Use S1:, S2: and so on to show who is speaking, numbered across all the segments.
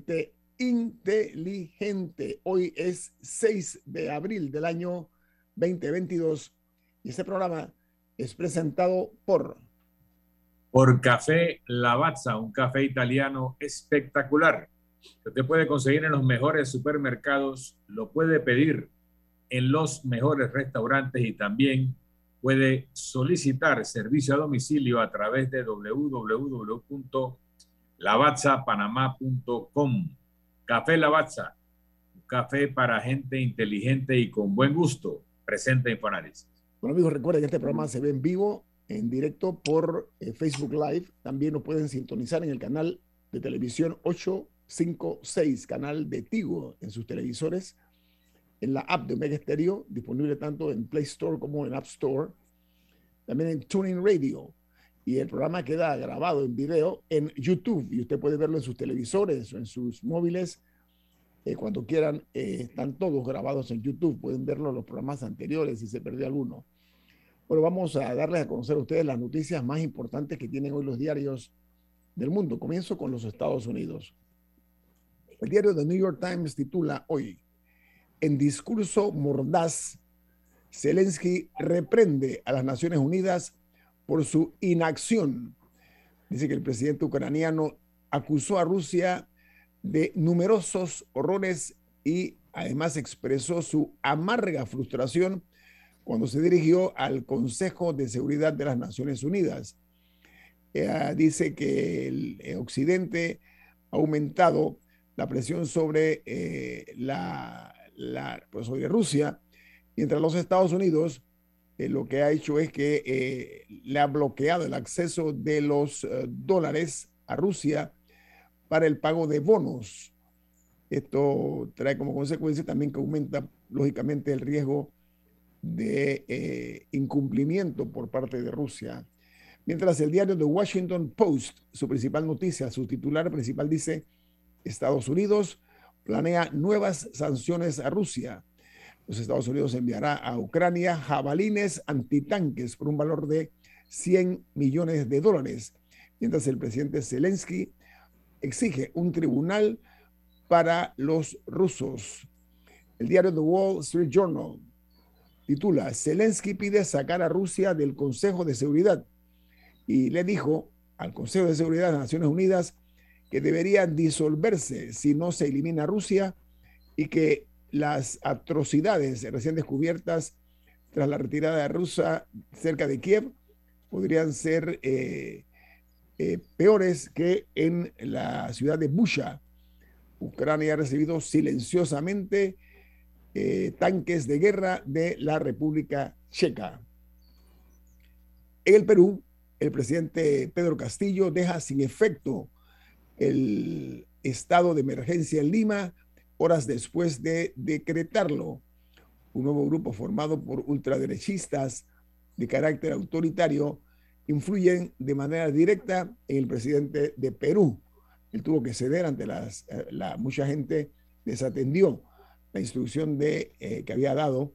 S1: Gente inteligente. Hoy es 6 de abril del año 2022 y este programa es presentado por
S2: por Café Lavazza, un café italiano espectacular que usted puede conseguir en los mejores supermercados, lo puede pedir en los mejores restaurantes y también puede solicitar servicio a domicilio a través de www.lavazzapanamá.com. Café Lavazza, un café para gente inteligente y con buen gusto. Presente Infoanálisis.
S1: Bueno amigos, recuerden que este programa se ve en vivo, en directo por eh, Facebook Live. También nos pueden sintonizar en el canal de televisión 856, canal de Tigo en sus televisores en la app de Omega Stereo, disponible tanto en Play Store como en App Store, también en Tuning Radio. Y el programa queda grabado en video en YouTube y usted puede verlo en sus televisores o en sus móviles. Eh, cuando quieran, eh, están todos grabados en YouTube. Pueden verlo en los programas anteriores si se perdió alguno. Bueno, vamos a darles a conocer a ustedes las noticias más importantes que tienen hoy los diarios del mundo. Comienzo con los Estados Unidos. El diario The New York Times titula hoy, en discurso mordaz, Zelensky reprende a las Naciones Unidas por su inacción. Dice que el presidente ucraniano acusó a Rusia de numerosos horrores y además expresó su amarga frustración cuando se dirigió al Consejo de Seguridad de las Naciones Unidas. Eh, dice que el Occidente ha aumentado la presión sobre eh, la pues, sobre Rusia, mientras los Estados Unidos eh, lo que ha hecho es que eh, le ha bloqueado el acceso de los eh, dólares a Rusia para el pago de bonos. Esto trae como consecuencia también que aumenta lógicamente el riesgo de incumplimiento por parte de Rusia. Mientras el diario The Washington Post, su principal noticia, su titular principal dice, Estados Unidos planea nuevas sanciones a Rusia. Los Estados Unidos enviará a Ucrania jabalines antitanques por un valor de 100 millones de dólares, mientras el presidente Zelensky exige un tribunal para los rusos. El diario The Wall Street Journal titula, Zelensky pide sacar a Rusia del Consejo de Seguridad y le dijo al Consejo de Seguridad de las Naciones Unidas que debería disolverse si no se elimina Rusia y que las atrocidades recién descubiertas tras la retirada rusa cerca de Kiev podrían ser eh, eh, peores que en la ciudad de Busha. Ucrania ha recibido silenciosamente eh, tanques de guerra de la República Checa. En el Perú, el presidente Pedro Castillo deja sin efecto el estado de emergencia en Lima horas después de decretarlo. Un nuevo grupo formado por ultraderechistas de carácter autoritario influyen de manera directa en el presidente de Perú, él tuvo que ceder ante las, eh, la, mucha gente desatendió la instrucción de, eh, que había dado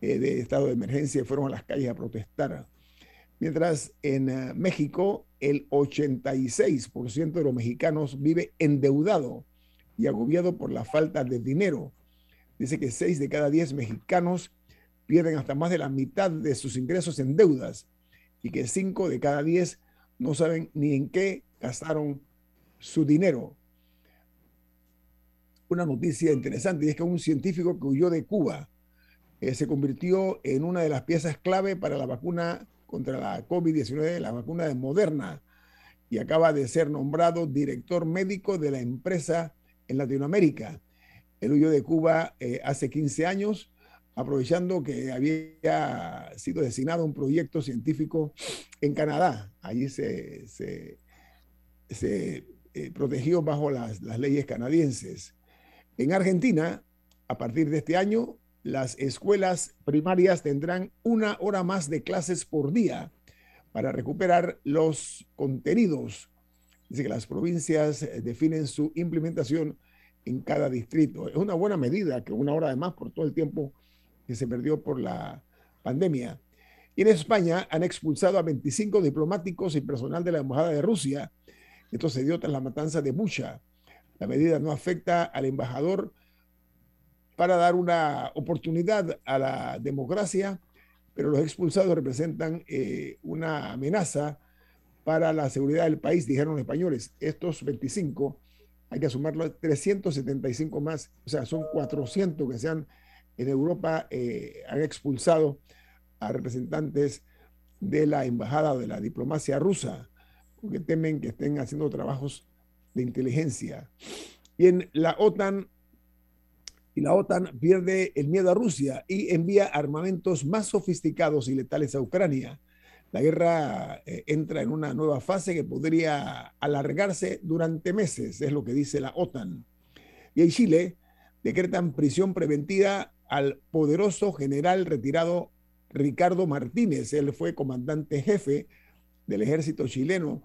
S1: de estado de emergencia y fueron a las calles a protestar. Mientras en México el 86% de los mexicanos vive endeudado y agobiado por la falta de dinero. Dice que 6 de cada 10 mexicanos pierden hasta más de la mitad de sus ingresos en deudas y que 5 de cada 10 no saben ni en qué gastaron su dinero. Una noticia interesante es que un científico que huyó de Cuba eh, se convirtió en una de las piezas clave para la vacuna contra la COVID-19, la vacuna de Moderna, y acaba de ser nombrado director médico de la empresa en Latinoamérica. Él huyó de Cuba eh, hace 15 años, aprovechando que había sido designado un proyecto científico en Canadá. Allí se, se, eh, protegió bajo las, las leyes canadienses. En Argentina, a partir de este año, las escuelas primarias tendrán una hora más de clases por día para recuperar los contenidos. Dice que las provincias eh, definen su implementación en cada distrito. Es una buena medida que una hora de más por todo el tiempo que se perdió por la pandemia. Y en España han expulsado a 25 diplomáticos y personal de la Embajada de Rusia esto se dio tras la matanza de Bucha. La medida no afecta al embajador para dar una oportunidad a la democracia, pero los expulsados representan eh, una amenaza para la seguridad del país, dijeron los españoles. Estos 25, hay que sumarlo, 375 más, o sea, son 400 que se han en Europa, eh, han expulsado a representantes de la embajada de la diplomacia rusa porque temen que estén haciendo trabajos de inteligencia. Y en la OTAN, y la OTAN pierde el miedo a Rusia y envía armamentos más sofisticados y letales a Ucrania. La guerra eh, entra en una nueva fase que podría alargarse durante meses, es lo que dice la OTAN. Y en Chile decretan prisión preventiva al poderoso general retirado Ricardo Martínez. Él fue comandante jefe del ejército chileno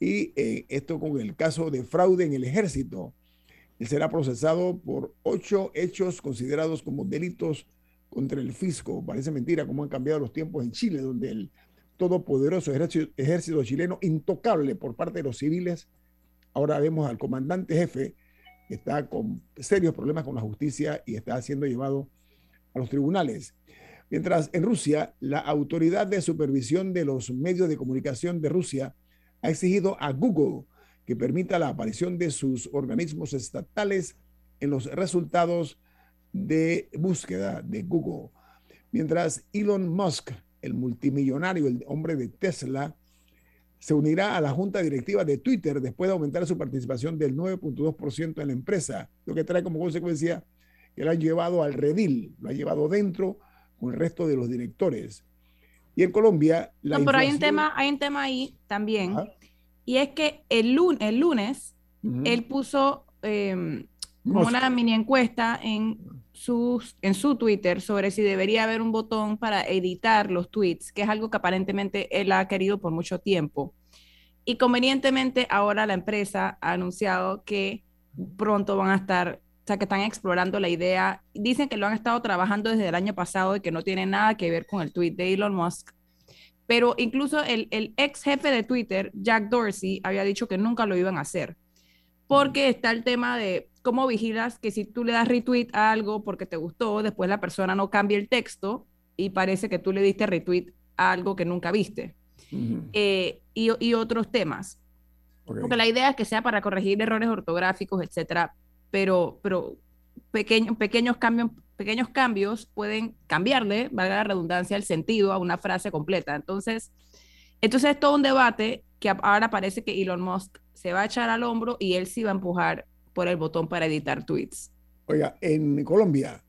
S1: y eh, esto con el caso de fraude en el ejército. Él será procesado por ocho hechos considerados como delitos contra el fisco. Parece mentira cómo han cambiado los tiempos en Chile, donde el todopoderoso ejército, ejército chileno, intocable por parte de los civiles, ahora vemos al comandante jefe que está con serios problemas con la justicia y está siendo llevado a los tribunales. Mientras en Rusia, la Autoridad de Supervisión de los Medios de Comunicación de Rusia ha exigido a Google que permita la aparición de sus organismos estatales en los resultados de búsqueda de Google. Mientras Elon Musk, el multimillonario, el hombre de Tesla, se unirá a la junta directiva de Twitter después de aumentar su participación del 9.2% en la empresa, lo que trae como consecuencia que lo han llevado al redil, lo ha llevado dentro con el resto de los directores. Y en Colombia...
S3: La no, pero hay un, tema, hay un tema ahí también. Y es que el, lunes, el lunes él puso em, una mini encuesta en, sus, en su Twitter sobre si debería haber un botón para editar los tweets, que es algo que aparentemente él ha querido por mucho tiempo. Y convenientemente ahora la empresa ha anunciado que pronto van a estar o sea, que están explorando la idea. Dicen que lo han estado trabajando desde el año pasado y que no tiene nada que ver con el tweet de Elon Musk. Pero incluso el, el ex jefe de Twitter, Jack Dorsey, había dicho que nunca lo iban a hacer. Porque está el tema de cómo vigilas que si tú le das retweet a algo porque te gustó, después la persona no cambia el texto y parece que tú le diste retweet a algo que nunca viste. Eh, y, y, otros temas. Porque la idea es que sea para corregir errores ortográficos, etcétera, pero, pero pequeños, cambios, pequeños cambios pueden cambiarle, valga la redundancia, el sentido a una frase completa. Entonces, entonces es todo un debate que ahora parece que Elon Musk se va a echar al hombro y él sí va a empujar por el botón para editar tweets.
S1: Oiga, en Colombia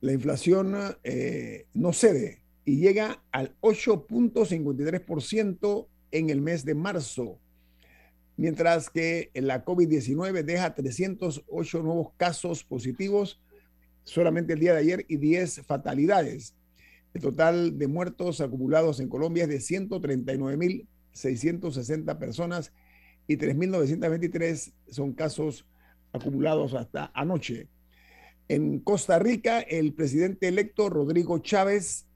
S1: la inflación eh, no cede y llega al 8.53% en el mes de marzo mientras que la COVID-19 deja 308 nuevos casos positivos solamente el día de ayer y 10 fatalidades. El total de muertos acumulados en Colombia es de 139.660 personas y 3.923 son casos acumulados hasta anoche. En Costa Rica, el presidente electo Rodrigo Chávez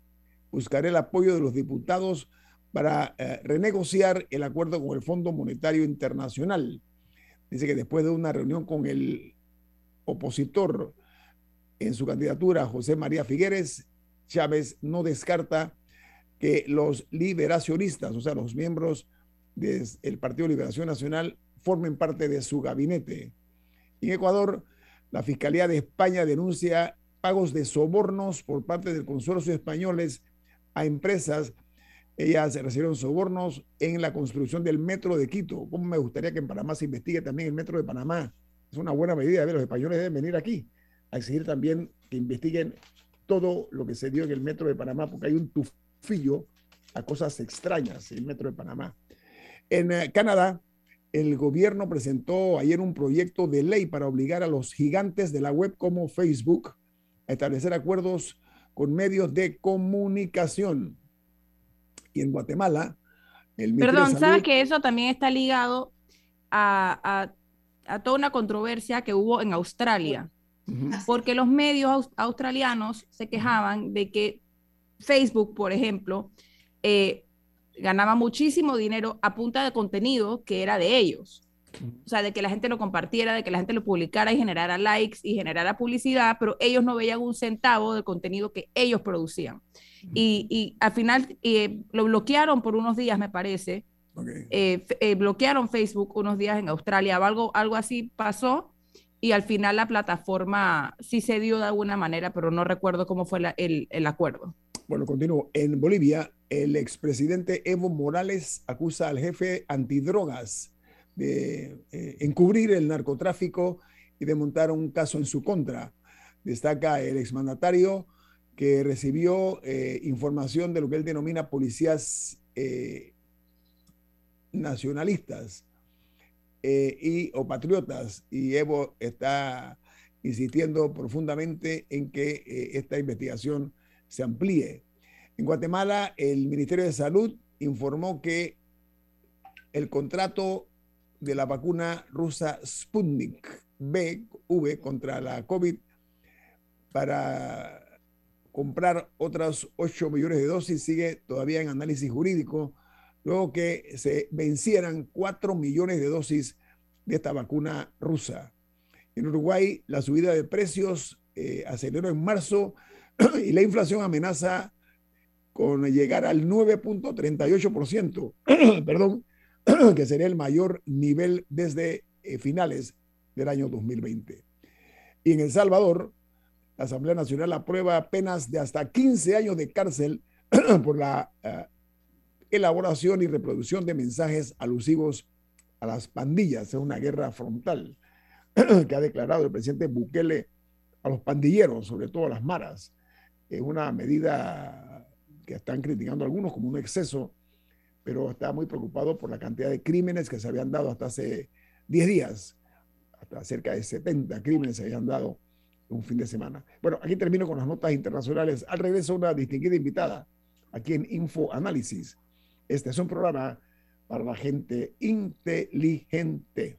S1: buscará el apoyo de los diputados para eh, renegociar el acuerdo con el Fondo Monetario Internacional. Dice que después de una reunión con el opositor en su candidatura, José María Figueres, Chávez no descarta que los liberacionistas, o sea, los miembros del Partido Liberación Nacional, formen parte de su gabinete. En Ecuador, la Fiscalía de España denuncia pagos de sobornos por parte del consorcio españoles a empresas. Ellas recibieron sobornos en la construcción del metro de Quito. ¿Cómo me gustaría que en Panamá se investigue también el metro de Panamá? Es una buena medida. Los españoles deben venir aquí a exigir también que investiguen todo lo que se dio en el metro de Panamá, porque hay un tufillo a cosas extrañas en el metro de Panamá. En eh, Canadá, el gobierno presentó ayer un proyecto de ley para obligar a los gigantes de la web como Facebook a establecer acuerdos con medios de comunicación. Y en Guatemala,
S3: el Perdón, ¿sabes que eso también está ligado a, toda una controversia que hubo en Australia? Porque los medios australianos se quejaban de que Facebook, por ejemplo, eh, ganaba muchísimo dinero a punta de contenido que era de ellos. O sea, de que la gente lo compartiera, de que la gente lo publicara y generara likes y generara publicidad, pero ellos no veían un centavo del contenido que ellos producían. Y, al final eh, lo bloquearon por unos días, me parece. Eh, eh, bloquearon Facebook unos días en Australia, algo, algo así pasó. Y al final la plataforma sí se dio de alguna manera, pero no recuerdo cómo fue el, el acuerdo.
S1: Bueno, continúo. En Bolivia, el expresidente Evo Morales acusa al jefe antidrogas de eh, encubrir el narcotráfico y de montar un caso en su contra. Destaca el exmandatario que recibió eh, información de lo que él denomina policías eh, nacionalistas y, o patriotas. Y Evo está insistiendo profundamente en que esta investigación se amplíe. En Guatemala, el Ministerio de Salud informó que el contrato de la vacuna rusa Sputnik V contra la COVID para comprar otras 8 millones de dosis sigue todavía en análisis jurídico, luego que se vencieran 4 millones de dosis de esta vacuna rusa. En Uruguay, la subida de precios eh, aceleró en marzo y la inflación amenaza con llegar al 9.38%, perdón, que sería el mayor nivel desde eh, finales del año 2020. Y en El Salvador, la Asamblea Nacional aprueba penas de hasta 15 años de cárcel por la eh, elaboración y reproducción de mensajes alusivos a las pandillas. Es una guerra frontal que ha declarado el presidente Bukele a los pandilleros, sobre todo a las maras es una medida que están criticando algunos como un exceso, pero está muy preocupado por la cantidad de crímenes que se habían dado hasta hace 10 días. Hasta cerca de 70 crímenes se habían dado un fin de semana. Bueno, aquí termino con las notas internacionales. Al regreso, una distinguida invitada aquí en Info Análisis. Este es un programa para la gente inteligente.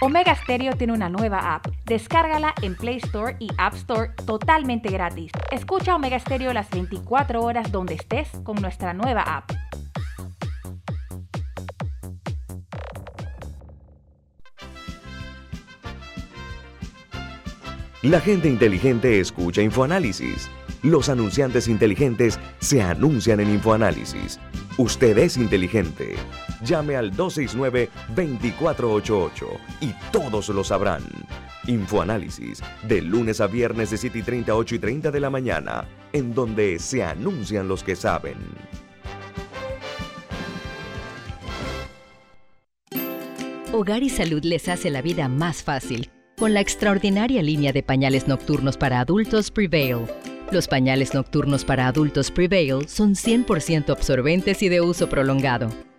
S4: Omega Stereo tiene una nueva app. Descárgala en Play Store y App Store totalmente gratis. Escucha Omega Stereo las 24 horas donde estés con nuestra nueva app.
S5: La gente inteligente escucha InfoAnálisis. Los anunciantes inteligentes se anuncian en InfoAnálisis. Usted es inteligente. Llame al 269-2488 y todos lo sabrán. Infoanálisis, de lunes a viernes de 7 y 30, 8 y 30 de la mañana, en donde se anuncian los que saben.
S6: Hogar y Salud les hace la vida más fácil con la extraordinaria línea de pañales nocturnos para adultos Prevail los pañales nocturnos para adultos Prevail son 100% absorbentes y de uso prolongado.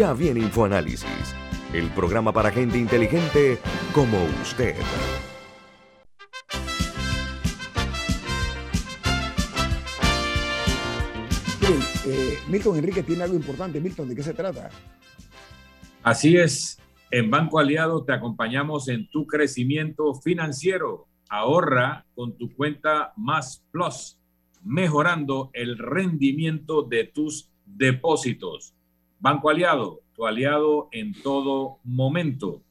S5: Ya viene InfoAnálisis, el programa para gente inteligente como usted.
S1: Eh, Milton Enrique tiene algo importante. Milton, ¿de qué se trata?
S2: Así es. En Banco Aliado te acompañamos en tu crecimiento financiero. Ahorra con tu cuenta Más Plus, mejorando el rendimiento de tus depósitos. Banco Aliado, tu aliado en todo momento.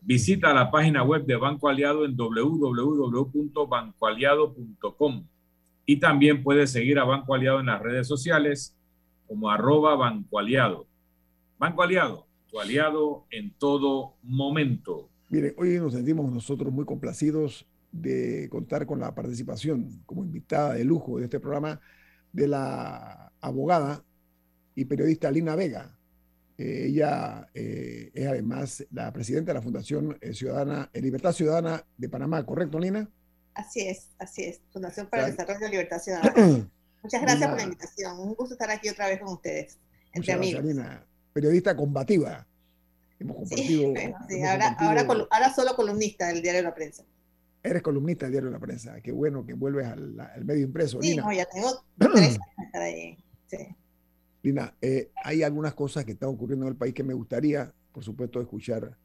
S2: Visita la página web de Banco Aliado en www.bancoaliado.com y también puedes seguir a Banco Aliado en las redes sociales como arroba Banco Aliado. Banco Aliado, tu aliado en todo momento.
S1: Mire, hoy nos sentimos nosotros muy complacidos de contar con la participación como invitada de lujo de este programa de la abogada y periodista Lina Vega. Eh, ella eh, es además la presidenta de la Fundación eh, Ciudadana, Libertad Ciudadana de Panamá, ¿correcto, Lina?
S7: Así es, así es. Fundación para el Desarrollo de Libertad Ciudadana. Muchas gracias por la invitación. Un gusto estar aquí otra vez con ustedes, entre amigos.
S1: periodista combativa.
S7: Hemos compartido. Sí, ahora, ahora, solo columnista del Diario de la Prensa.
S1: Eres columnista del Diario de la Prensa. Qué bueno que vuelves al, medio impreso.
S7: Sí, no, ya tengo tres años ahí. Sí.
S1: Lina, eh, hay algunas cosas que están ocurriendo en el país que me gustaría, por supuesto, escuchar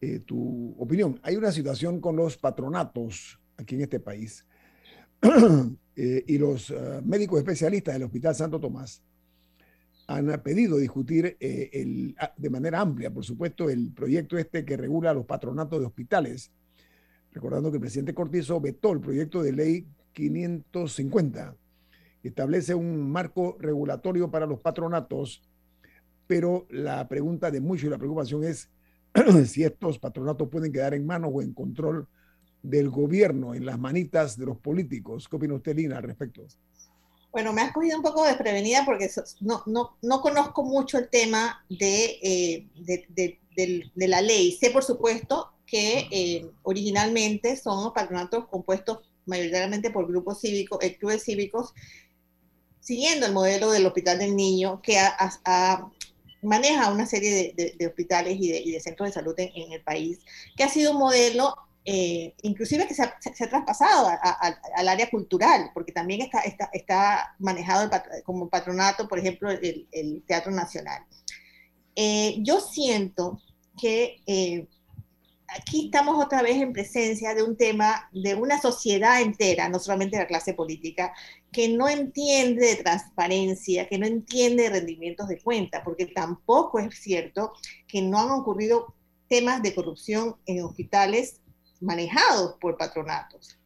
S1: eh, tu opinión. Hay una situación con los patronatos aquí en este país. Eh, y los médicos especialistas del Hospital Santo Tomás han pedido discutir ah, de manera amplia, por supuesto, el proyecto este que regula los patronatos de hospitales. Recordando que el presidente Cortizo vetó el proyecto de ley 550, que establece un marco regulatorio para los patronatos, pero la pregunta de muchos y la preocupación es si estos patronatos pueden quedar en manos o en control del gobierno en las manitas de los políticos. ¿Qué opina usted, Lina, al respecto?
S7: Bueno, me has cogido un poco desprevenida porque no, no, no conozco mucho el tema de, eh, de, de, la ley. Sé, por supuesto, que eh, originalmente son patronatos compuestos mayoritariamente por grupos cívicos, eh, clubes cívicos, siguiendo el modelo del Hospital del Niño, que maneja una serie de, hospitales y, y de, centros de salud en, en, el país, que ha sido un modelo eh, inclusive que se ha, traspasado al área cultural, porque también está, está, está manejado como patronato, por ejemplo, el, Teatro Nacional. Eh, yo siento que eh, aquí estamos otra vez en presencia de un tema de una sociedad entera, no solamente la clase política, que no entiende de transparencia, que no entiende de rendimientos de cuenta, porque tampoco es cierto que no han ocurrido temas de corrupción en hospitales manejados por patronatos.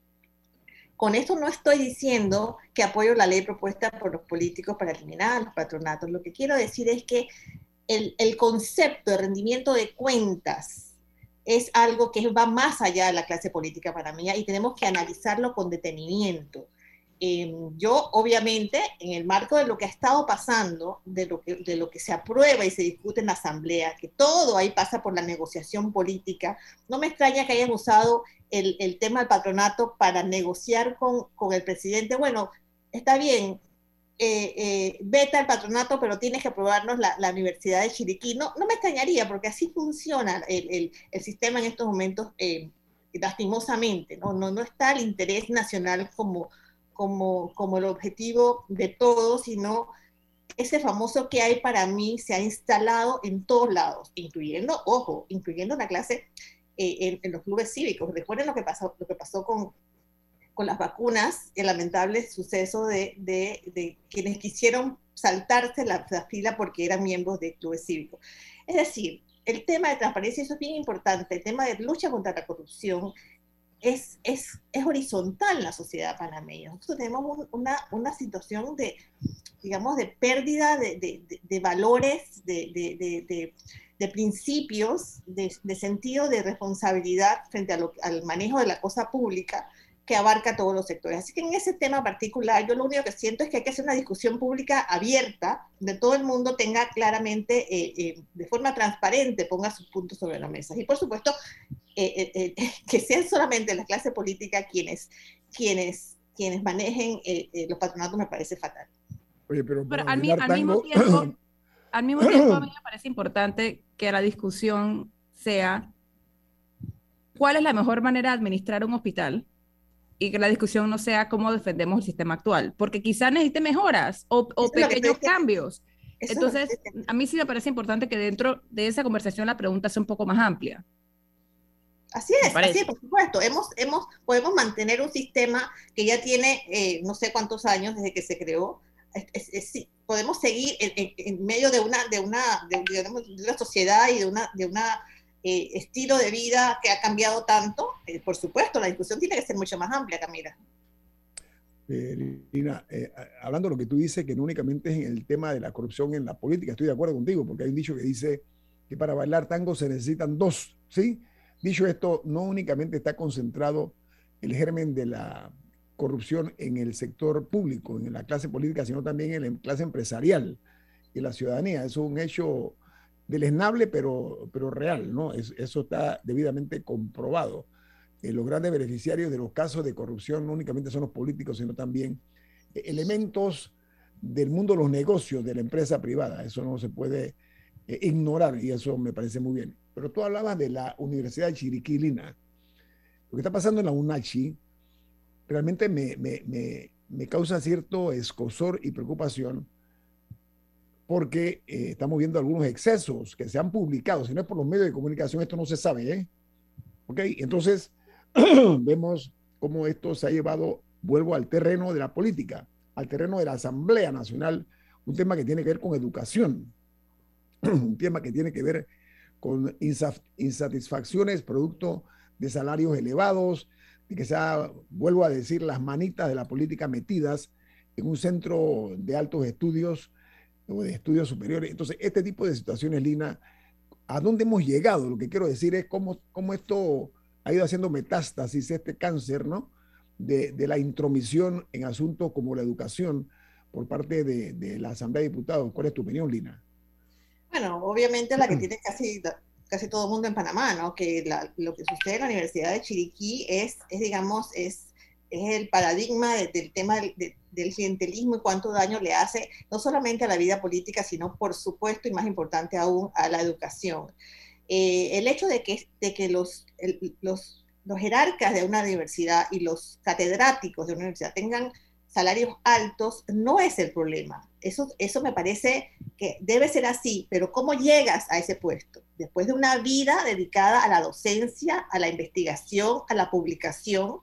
S7: Con esto no estoy diciendo que apoyo la ley propuesta por los políticos para eliminar los patronatos. Lo que quiero decir es que el concepto de rendimiento de cuentas es algo que va más allá de la clase política para mí y tenemos que analizarlo con detenimiento. Em, yo, obviamente, en el marco de lo que ha estado pasando, de lo, que, de lo que se aprueba y se discute en la Asamblea, que todo ahí pasa por la negociación política, no me extraña que hayan usado el, el tema del patronato para negociar con, con, el presidente. Bueno, está bien, eh, eh, veta el patronato, pero tienes que aprobarnos la, la Universidad de Chiriquí. No, no, me extrañaría, porque así funciona el, el, el sistema en estos momentos, eh, lastimosamente, ¿no? ¿no? No está el interés nacional como como, como el objetivo de todo, sino ese famoso que hay para mí se ha instalado en todos lados, incluyendo, ojo, incluyendo la clase eh, en, los clubes cívicos. Recuerden lo que pasó, lo que pasó con, con las vacunas, el lamentable suceso de, de, de quienes quisieron saltarse la, la, fila porque eran miembros de clubes cívicos. Es decir, el tema de transparencia, eso es bien importante, el tema de lucha contra la corrupción, es, es, es horizontal la sociedad panameña. Nosotros tenemos una, una situación de, digamos, de pérdida de, de, de valores, de, principios, de, sentido de responsabilidad frente a lo, al manejo de la cosa pública, que abarca todos los sectores. Así que en ese tema particular, yo lo único que siento es que hay que hacer una discusión pública abierta, de todo el mundo tenga claramente, eh, eh, de forma transparente, ponga sus puntos sobre la mesa. Y por supuesto, eh, que sean solamente la clase política quienes, quienes, quienes manejen los patronatos me parece fatal.
S3: Oye, pero, al, mismo tiempo, al mismo tiempo, a mí me parece importante que la discusión sea cuál es la mejor manera de administrar un hospital y que la discusión no sea cómo defendemos el sistema actual, porque quizás necesite mejoras o, pequeños cambios. Entonces, a mí sí me parece importante que dentro de esa conversación la pregunta sea un poco más amplia.
S7: Así es, así es, por supuesto. Hemos, hemos, podemos mantener un sistema que ya tiene eh, no sé cuántos años desde que se creó. podemos seguir en, medio de una, de, una, de, de una sociedad y de una, de una eh, estilo de vida que ha cambiado tanto, eh, por supuesto, la discusión tiene que ser mucho más amplia, Camila.
S1: Eh, Lina, hablando de lo que tú dices, que no únicamente es en el tema de la corrupción en la política, estoy de acuerdo contigo, porque hay un dicho que dice que para bailar tango se necesitan dos, ¿sí? Dicho esto, no únicamente está concentrado el germen de la corrupción en el sector público, en la clase política, sino también en la clase empresarial y la ciudadanía. Es un hecho deleznable, pero, pero real, ¿no? eso está debidamente comprobado. Eh, los grandes beneficiarios de los casos de corrupción no únicamente son los políticos, sino también eh, elementos del mundo de los negocios de la empresa privada. Eso no se puede eh, ignorar y eso me parece muy bien. Pero tú hablabas de la Universidad de Chiriquilina. Lo que está pasando en la UNACHI realmente me, me, me causa cierto escosor y preocupación porque eh, estamos viendo algunos excesos que se han publicado. Si no es por los medios de comunicación, esto no se sabe. ¿eh? ¿Ok? Entonces, vemos cómo esto se ha llevado, vuelvo al terreno de la política, al terreno de la Asamblea Nacional, un tema que tiene que ver con educación, un tema que tiene que ver con insatisfacciones producto de salarios elevados, de que sea, vuelvo a decir, las manitas de la política metidas en un centro de altos estudios o de estudios superiores. Entonces, este tipo de situaciones, Lina, ¿a dónde hemos llegado? Lo que quiero decir es cómo, cómo esto ha ido haciendo metástasis, este cáncer, ¿no? De, de la intromisión en asuntos como la educación por parte de, de, la Asamblea de Diputados. ¿Cuál es tu opinión, Lina?
S7: Bueno, obviamente la que tiene casi, casi todo el mundo en Panamá, ¿no? Que lo que sucede en la Universidad de Chiriquí es, es digamos, es es el paradigma del tema del, clientelismo y cuánto daño le hace no solamente a la vida política, sino por supuesto y más importante aún a la educación. Eh, el hecho de que, de que los, los, los jerarcas de una universidad y los catedráticos de una universidad tengan salarios altos no es el problema. Eso, eso me parece que debe ser así, pero ¿cómo llegas a ese puesto? Después de una vida dedicada a la docencia, a la investigación, a la publicación,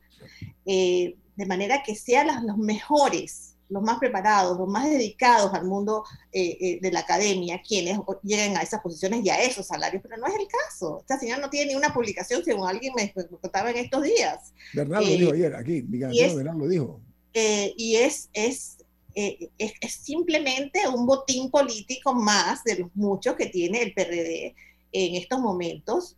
S7: eh, de manera que sean los mejores, los más preparados, los más dedicados al mundo eh, eh, de la academia, quienes lleguen a esas posiciones y a esos salarios, pero no es el caso. Esta señora no tiene ni una publicación, según alguien me contaba en estos días.
S1: Bernardo lo dijo ayer, aquí, Bernardo lo dijo.
S7: y es, es, es, es, simplemente un botín político más de los muchos que tiene el PRD en estos momentos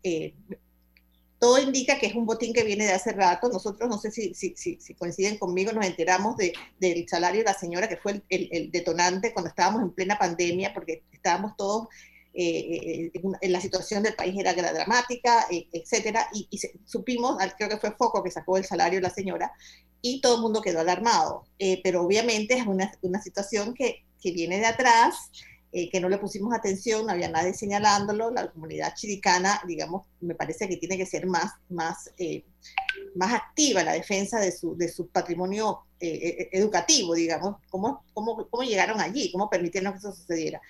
S7: todo indica que es un botín que viene de hace rato. Nosotros, no sé si, si, si, coinciden conmigo, nos enteramos de, del salario de la señora, que fue el, el, detonante cuando estábamos en plena pandemia, porque estábamos todos eh, eh, en, la situación del país era dramática, eh, etcétera, y, supimos, creo que fue Foco que sacó el salario de la señora, y todo el mundo quedó alarmado. pero obviamente es una, una situación que, que viene de atrás eh, que no le pusimos atención, no había nadie señalándolo, la comunidad chiricana, digamos, me parece que tiene que ser más, más, eh, más activa en la defensa de su, de su patrimonio eh, educativo, digamos, ¿Cómo, cómo, cómo llegaron allí, cómo permitieron que eso sucediera.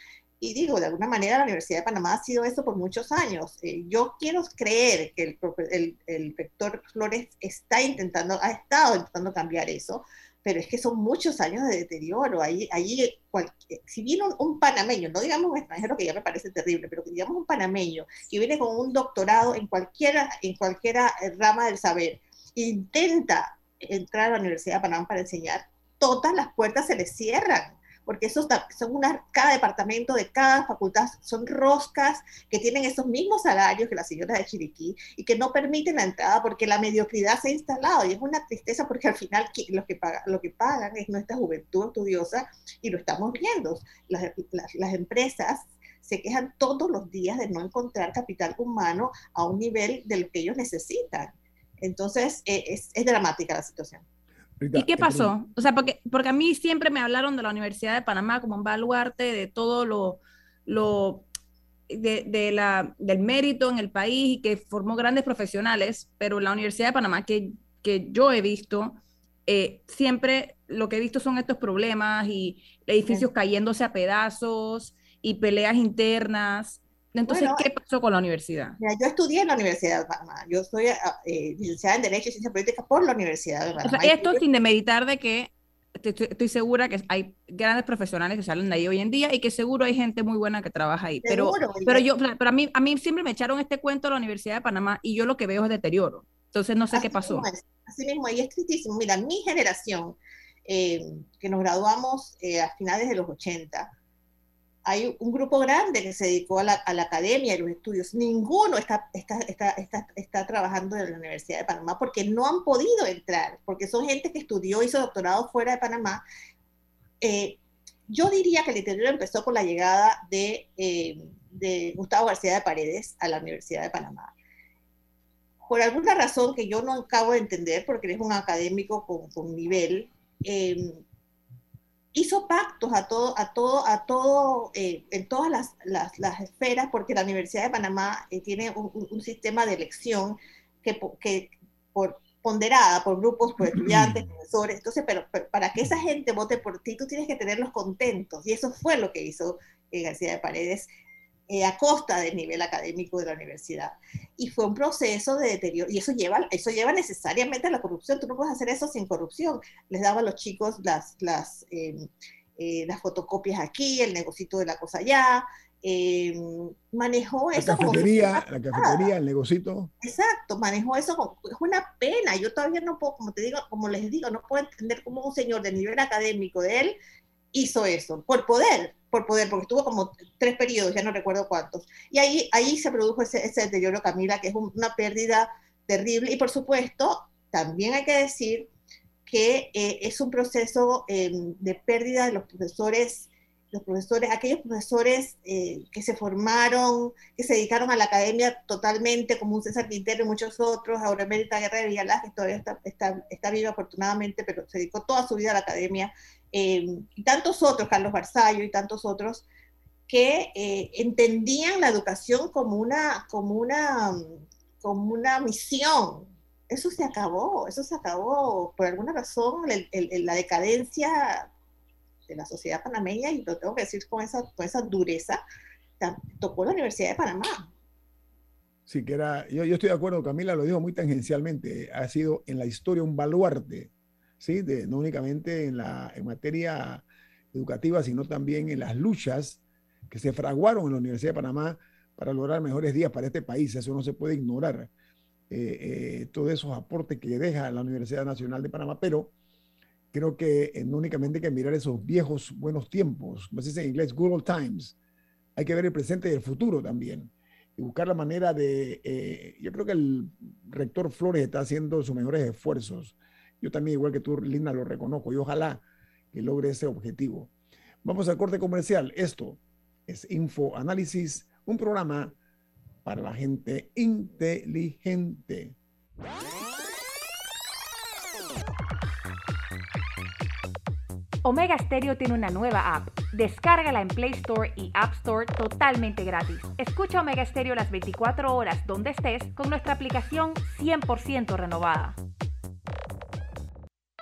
S7: Y digo, de alguna manera la Universidad de Panamá ha sido eso por muchos años. yo quiero creer que el, el, el rector Flores está intentando, ha estado intentando cambiar eso, pero es que son muchos años de deterioro. Ahí, ahí eh, si viene un, panameño, no digamos un extranjero que ya me parece terrible, pero que digamos un panameño que viene con un doctorado en cualquiera, en cualquiera eh, rama del saber, intenta entrar a la Universidad de Panamá para enseñar, todas las puertas se le cierran porque esos son una, cada departamento de cada facultad son roscas que tienen esos mismos salarios que las señoras de Chiriquí y que no permiten la entrada porque la mediocridad se ha instalado y es una tristeza porque al final lo que, paga, lo que pagan es nuestra juventud estudiosa y lo estamos viendo. Las, las empresas se quejan todos los días de no encontrar capital humano a un nivel de lo que ellos necesitan. Entonces, eh, es, es dramática la situación.
S3: ¿Y qué pasó? O sea, porque, porque a mí siempre me hablaron de la Universidad de Panamá como un baluarte de todo lo, lo de, de la, del mérito en el país y que formó grandes profesionales, pero la Universidad de Panamá que, que yo he visto, eh, siempre lo que he visto son estos problemas y edificios cayéndose a pedazos y peleas internas. Entonces, ¿qué eh, pasó con la universidad?
S7: yo estudié en la Universidad de Panamá. Yo soy ah, eh, licenciada en Derecho y Ciencia Política por la Universidad de Panamá.
S3: O sea, esto sin demeritar de que estoy, segura que hay grandes profesionales que salen de ahí hoy en día y que seguro hay gente muy buena que trabaja ahí. Pero, pero yo, pero a mí, a mí siempre me echaron este cuento a la Universidad de Panamá y yo lo que veo es deterioro. Entonces no sé qué pasó.
S7: así mismo, ahí es tristísimo. Mira, mi generación, eh, que nos graduamos a finales de los 80, hay un grupo grande que se dedicó a la, academia y los estudios. Ninguno está, está, está, está, trabajando en la Universidad de Panamá porque no han podido entrar, porque son gente que estudió, hizo doctorado fuera de Panamá. Eh, yo diría que el interior empezó con la llegada de, eh, de, Gustavo García de Paredes a la Universidad de Panamá. Por alguna razón que yo no acabo de entender, porque es un académico con, con nivel, eh, hizo pactos a todo, a todo, a todo, eh, en todas las, las, las, esferas, porque la Universidad de Panamá eh, tiene un, un, sistema de elección que, que por, ponderada por grupos, por estudiantes, profesores. Entonces, pero, para que esa gente vote por ti, tú tienes que tenerlos contentos. Y eso fue lo que hizo eh, García de Paredes eh, a costa del nivel académico de la universidad. Y fue un proceso de deterioro, y eso lleva, eso lleva necesariamente a la corrupción. Tú no puedes hacer eso sin corrupción. Les daba a los chicos las, las, em, eh, las fotocopias aquí, el negocito de la cosa allá, em, manejó eso.
S1: La cafetería, la cafetería, el negocito.
S7: Exacto, manejó eso. es una pena. Yo todavía no puedo, como te digo, como les digo, no puedo entender cómo un señor de nivel académico de él hizo eso, por poder, por poder, porque estuvo como tres periodos, ya no recuerdo cuántos. Y ahí, ahí se produjo ese, ese deterioro, Camila, que es una pérdida terrible. Y por supuesto, también hay que decir que eh, es un proceso em, de pérdida de los profesores, los profesores, aquellos profesores eh, que se formaron, que se dedicaron a la academia totalmente, como un César Quintero y muchos otros, Mérita Guerra de Villalaz, que todavía está, está, está vivo afortunadamente, pero se dedicó toda su vida a la academia, eh, y tantos otros, Carlos Barzallo y tantos otros, que eh, entendían la educación como una, como, una, como una misión. Eso se acabó, eso se acabó. Por alguna razón, la decadencia de la sociedad panameña, y lo tengo que decir con esa, con esa dureza, tocó la Universidad de Panamá.
S1: Sí, que era, yo, yo estoy de acuerdo, Camila lo dijo muy tangencialmente, ha sido en la historia un baluarte ¿sí? De, no únicamente en, la, en materia educativa, sino también en las luchas que se fraguaron en la Universidad de Panamá para lograr mejores días para este país. Eso no se puede ignorar. Eh, eh, todos esos aportes que deja la Universidad Nacional de Panamá, pero creo que eh, no únicamente hay que mirar esos viejos buenos tiempos, como se dice en inglés, good old times, hay que ver el presente y el futuro también y buscar la manera de, yo creo que el rector Flores está haciendo sus mejores esfuerzos yo también, igual que tú, Lina, lo reconozco y ojalá que logre ese objetivo. Vamos al corte comercial. Esto es Info Análisis, un programa para la gente inteligente.
S4: Omega Stereo tiene una nueva app. Descárgala en Play Store y App Store totalmente gratis. Escucha Omega Stereo las 24 horas donde estés con nuestra aplicación 100% renovada.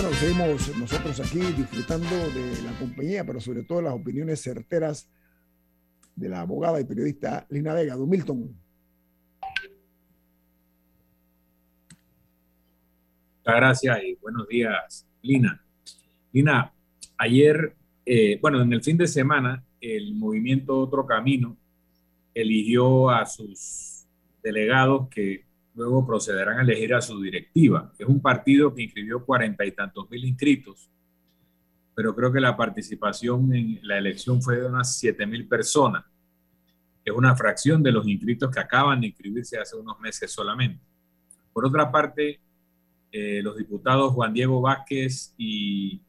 S1: Bueno, seguimos nosotros aquí disfrutando de la compañía, pero sobre todo las opiniones certeras de la abogada y periodista Lina Vega, Don Milton.
S2: Muchas gracias y buenos días, Lina. Lina, ayer, eh, bueno, en el fin de semana, el movimiento Otro Camino eligió a sus delegados que luego procederán a elegir a su directiva. Es un partido que inscribió cuarenta y tantos mil inscritos, pero creo que la participación en la elección fue de unas siete mil personas. Es una fracción de los inscritos que acaban de inscribirse hace unos meses solamente. Por otra parte, eh, los diputados Juan Diego Vázquez y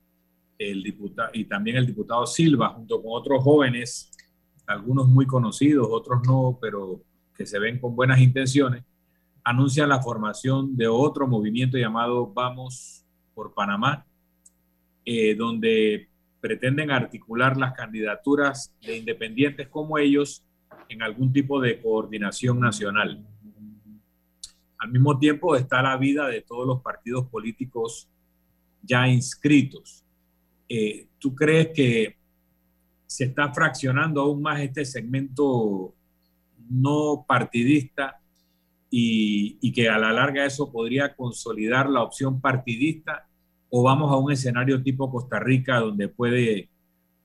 S2: el diputado, y también el diputado Silva, junto con otros jóvenes, algunos muy conocidos, otros no, pero que se ven con buenas intenciones, anuncian la formación de otro movimiento llamado Vamos por Panamá, eh, donde pretenden articular las candidaturas de independientes como ellos en algún tipo de coordinación nacional. Al mismo tiempo está la vida de todos los partidos políticos ya inscritos. Eh, ¿tú crees que se está fraccionando aún más este segmento no partidista y, que a la larga eso podría consolidar la opción partidista o vamos a un escenario tipo Costa Rica donde puede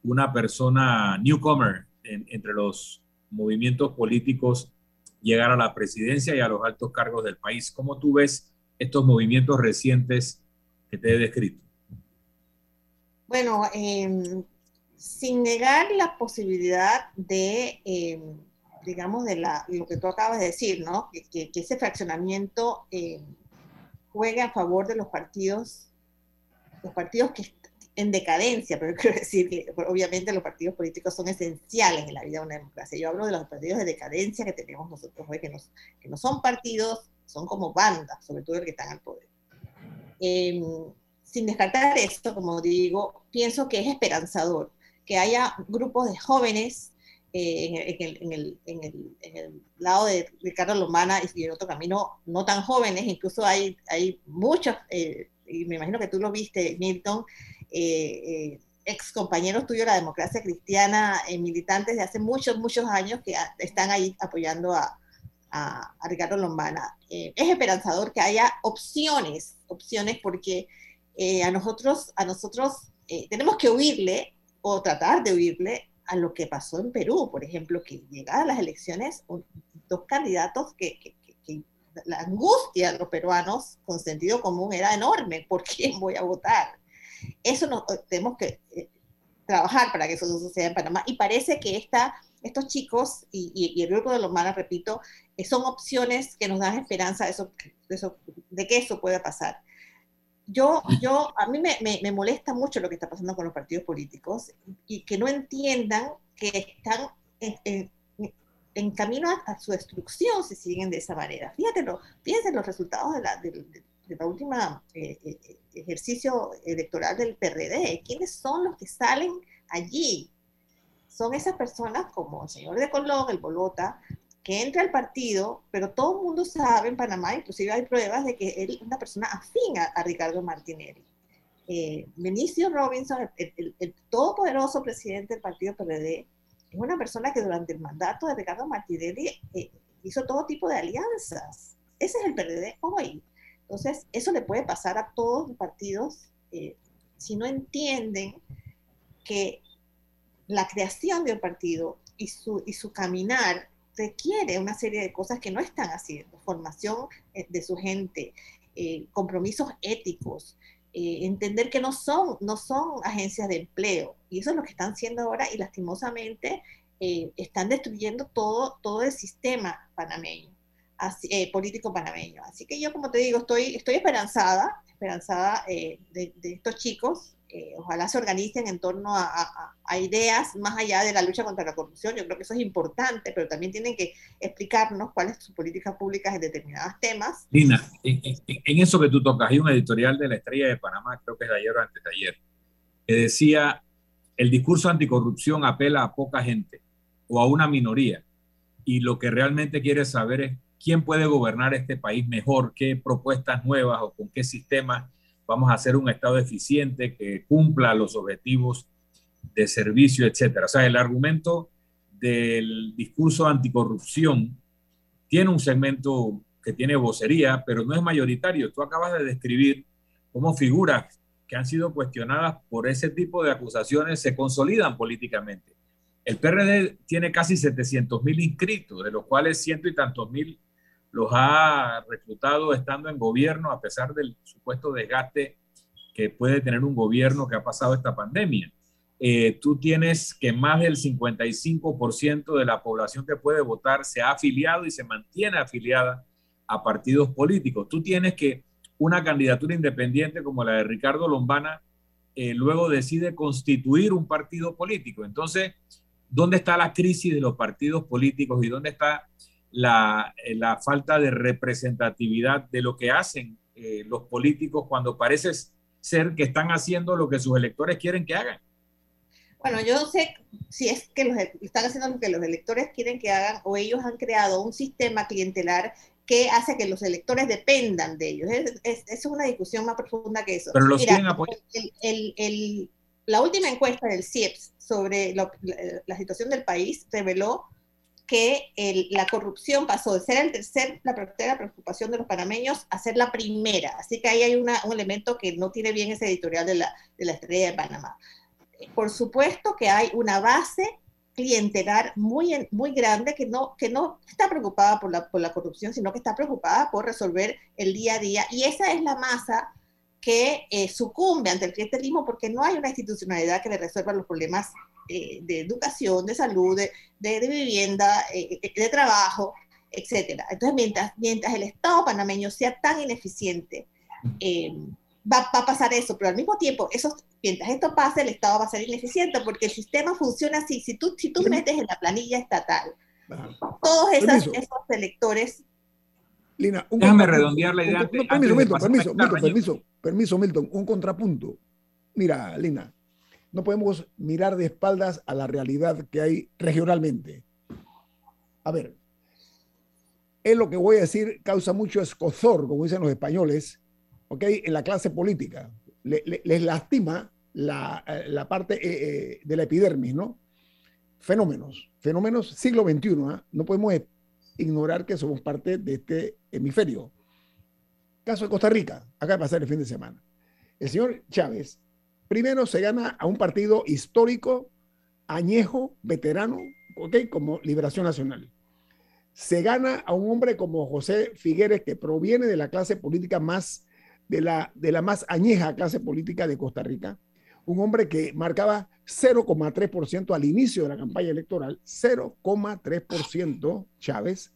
S2: una persona newcomer entre los movimientos políticos llegar a la presidencia y a los altos cargos del país. ¿Cómo tú ves estos movimientos recientes que te he descrito?
S7: Bueno, em, sin negar la posibilidad de, em, digamos, de la, lo que tú acabas de decir, ¿no? Que, ese fraccionamiento em, juegue a favor de los partidos, los partidos que en decadencia, pero quiero decir que obviamente los partidos políticos son esenciales en la vida de una democracia. Yo hablo de los partidos de decadencia que tenemos nosotros hoy, que, que no son partidos, son como bandas, sobre todo el que están al poder sin descartar esto, como digo, pienso que es esperanzador que haya grupos de jóvenes eh, en, el, en, el, en, el, lado de Ricardo Lomana y en otro camino no tan jóvenes, incluso hay, hay muchos, eh, y me imagino que tú lo viste, Milton, eh, ex compañeros tuyos de la democracia cristiana, militantes de hace muchos, muchos años que están ahí apoyando a, a, a Ricardo Lombana. es esperanzador que haya opciones, opciones porque eh, a nosotros, a nosotros eh, tenemos que huirle o tratar de huirle a lo que pasó en Perú, por ejemplo, que llegaban a las elecciones dos candidatos que, la angustia de los peruanos con sentido común era enorme, ¿por quién voy a votar? Eso no, tenemos que eh, trabajar para que eso no suceda en Panamá y parece que estos chicos y, el grupo de los malas, repito, son opciones que nos dan esperanza de, de que eso pueda pasar yo, yo, a mí me, me, molesta mucho lo que está pasando con los partidos políticos y que no entiendan que están en, camino a, su destrucción si siguen de esa manera. Fíjatelo, fíjense los resultados de la, de, la última eh, eh, ejercicio electoral del PRD. ¿Quiénes son los que salen allí? Son esas personas como el señor de Colón, el Bolota, que entra al partido, pero todo el mundo sabe en Panamá, inclusive hay pruebas de que él es una persona afín a, Ricardo Martinelli. Eh, Benicio Robinson, el, todopoderoso presidente del partido PRD, es una persona que durante el mandato de Ricardo Martinelli eh, hizo todo tipo de alianzas. Ese es el PRD hoy. Entonces, eso le puede pasar a todos los partidos eh, si no entienden que la creación de un partido y su, y su caminar requiere una serie de cosas que no están haciendo, formación eh, de su gente, eh, compromisos éticos, eh, entender que no son, no son agencias de empleo, y eso es lo que están haciendo ahora y lastimosamente están destruyendo todo, todo el sistema panameño, político panameño. Así que yo, como te digo, estoy, estoy esperanzada, esperanzada de, estos chicos eh, ojalá se organicen en torno a, ideas más allá de la lucha contra la corrupción. Yo creo que eso es importante, pero también tienen que explicarnos cuáles son sus políticas públicas en determinados temas.
S2: Lina, en, eso que tú tocas, hay un editorial de la Estrella de Panamá, creo que es de ayer o antes de ayer, que decía, el discurso anticorrupción apela a poca gente o a una minoría, y lo que realmente quiere saber es quién puede gobernar este país mejor, qué propuestas nuevas o con qué sistemas vamos a hacer un Estado eficiente que cumpla los objetivos de servicio, etcétera. O sea, el argumento del discurso anticorrupción tiene un segmento que tiene vocería, pero no es mayoritario. Tú acabas de describir cómo figuras que han sido cuestionadas por ese tipo de acusaciones se consolidan políticamente. El PRD tiene casi 700 mil inscritos, de los cuales ciento y tantos mil los ha reclutado estando en gobierno a pesar del supuesto desgaste que puede tener un gobierno que ha pasado esta pandemia. Eh, tú tienes que más del 55% de la población que puede votar se ha afiliado y se mantiene afiliada a partidos políticos. Tú tienes que una candidatura independiente como la de Ricardo Lombana eh, luego decide constituir un partido político. Entonces, ¿dónde está la crisis de los partidos políticos y dónde está la, eh, la falta de representatividad de lo que hacen eh, los políticos cuando parece ser que están haciendo lo que sus electores quieren que hagan.
S7: Bueno, yo no sé si es que los, están haciendo lo que los electores quieren que hagan o ellos han creado un sistema clientelar que hace que los electores dependan de ellos. Es, es, una discusión más profunda que eso.
S2: Pero los
S7: Mira,
S2: el,
S7: el, el, la última encuesta del CIEPS sobre la, la, situación del país reveló que la corrupción pasó de ser el tercer, la tercera preocupación de los panameños a ser la primera. Así que ahí hay un elemento que no tiene bien ese editorial de la, de la Estrella de Panamá. Por supuesto que hay una base clientelar muy, muy grande que no, que no está preocupada por la, por la corrupción, sino que está preocupada por resolver el día a día. Y esa es la masa que eh, sucumbe ante el clientelismo porque no hay una institucionalidad que le resuelva los problemas eh, de educación, de salud, de, de, vivienda, eh, eh, de trabajo, etc. Entonces, mientras, mientras el Estado panameño sea tan ineficiente, va, va, a pasar eso, pero al mismo tiempo, esos, mientras esto pase, el Estado va a ser ineficiente porque el sistema funciona así. Si tú, si tú metes en la planilla estatal todos esos electores
S1: Lina, un
S2: Déjame redondear la idea.
S1: permiso, Milton, permiso, Milton, permiso, permiso, Milton, un contrapunto. Mira, Lina, no podemos mirar de espaldas a la realidad que hay regionalmente. A ver, es lo que voy a decir, causa mucho escozor, como dicen los españoles, ¿ok? En la clase política. les lastima la, la parte eh, eh, de la epidermis, ¿no? Fenómenos, fenómenos siglo XXI. ¿ah? No podemos ignorar que somos parte de este hemisferio. Caso de Costa Rica, acaba de pasar el fin de semana. El señor Chávez Primero se gana a un partido histórico, añejo, veterano, ¿ok? Como Liberación Nacional. Se gana a un hombre como José Figueres, que proviene de la clase política más, de la, de la más añeja clase política de Costa Rica. Un hombre que marcaba 0,3% al inicio de la campaña electoral, 0,3% Chávez.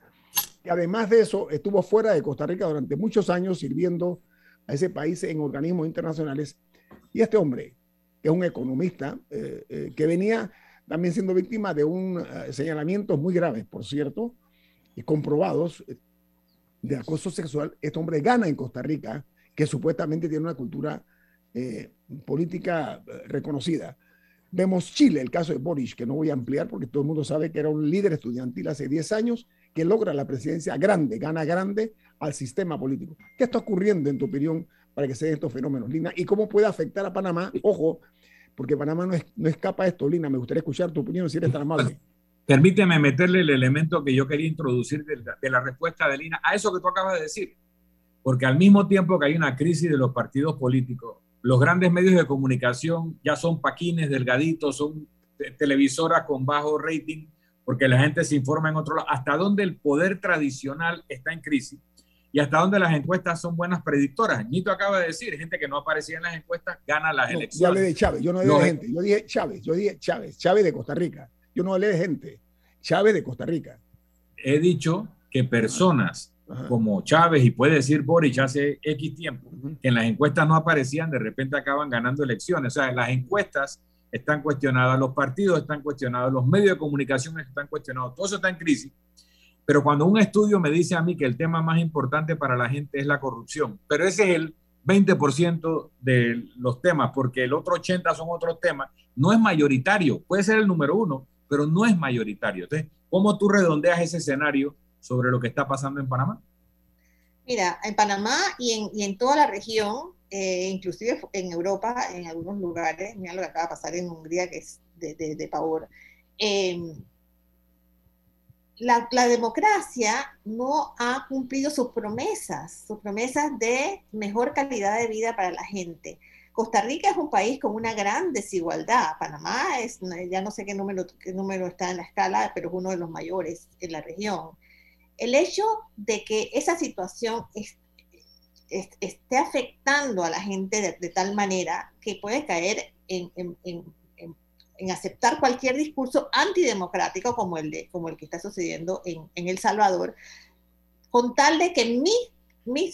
S1: Y además de eso, estuvo fuera de Costa Rica durante muchos años sirviendo a ese país en organismos internacionales y este hombre, que es un economista, eh, eh, que venía también siendo víctima de un eh, señalamientos muy graves, por cierto, y comprobados de acoso sexual, este hombre gana en Costa Rica, que supuestamente tiene una cultura política reconocida. Vemos Chile, el caso de Boris, que no voy a ampliar porque todo el mundo sabe que era un líder estudiantil hace 10 años que logra la presidencia grande, gana grande al sistema político. ¿Qué está ocurriendo, en tu opinión, para que se den estos fenómenos, Lina? ¿Y cómo puede afectar a Panamá? Ojo, porque Panamá no, es, no escapa a esto, Lina. Me gustaría escuchar tu opinión si eres tan amable.
S2: Permíteme meterle el elemento que yo quería introducir de la, de la respuesta de Lina a eso que tú acabas de decir. Porque al mismo tiempo que hay una crisis de los partidos políticos, los grandes medios de comunicación ya son paquines delgaditos, son televisoras con bajo rating, porque la gente se informa en otro lado. Hasta dónde el poder tradicional está en crisis y hasta dónde las encuestas son buenas predictoras. Nito acaba de decir, gente que no aparecía en las encuestas gana las elecciones. Yo
S1: hablé de Chávez, yo no hablé de gente, yo dije Chávez, yo dije Chávez, Chávez de Costa Rica. Yo no hablé de gente, Chávez de Costa Rica.
S2: He dicho que personas como Chávez y puede decir Boric hace X tiempo, que en las encuestas no aparecían, de repente acaban ganando elecciones. O sea, las encuestas están cuestionadas, los partidos están cuestionados, los medios de comunicación están cuestionados, todo eso está en crisis. Pero cuando un estudio me dice a mí que el tema más importante para la gente es la corrupción, pero ese es el 20% de los temas, porque el otro 80% son otros temas, no es mayoritario, puede ser el número uno, pero no es mayoritario. Entonces, ¿cómo tú redondeas ese escenario sobre lo que está pasando en Panamá?
S7: Mira, en Panamá y en, y en toda la región, eh, inclusive en Europa, en algunos lugares, mira lo que acaba de pasar en Hungría, que es de, de, de pavor. Eh, la, democracia no ha cumplido sus promesas, sus promesas de mejor calidad de vida para la gente. Costa Rica es un país con una gran desigualdad. Panamá es, ya no sé qué número, número está en la escala, pero es uno de los mayores en la región. El hecho de que esa situación es, es, esté afectando a la gente de, tal manera que puede caer en en aceptar cualquier discurso antidemocrático como el, de, como el que está sucediendo en, en El Salvador, con tal de que mi, mi,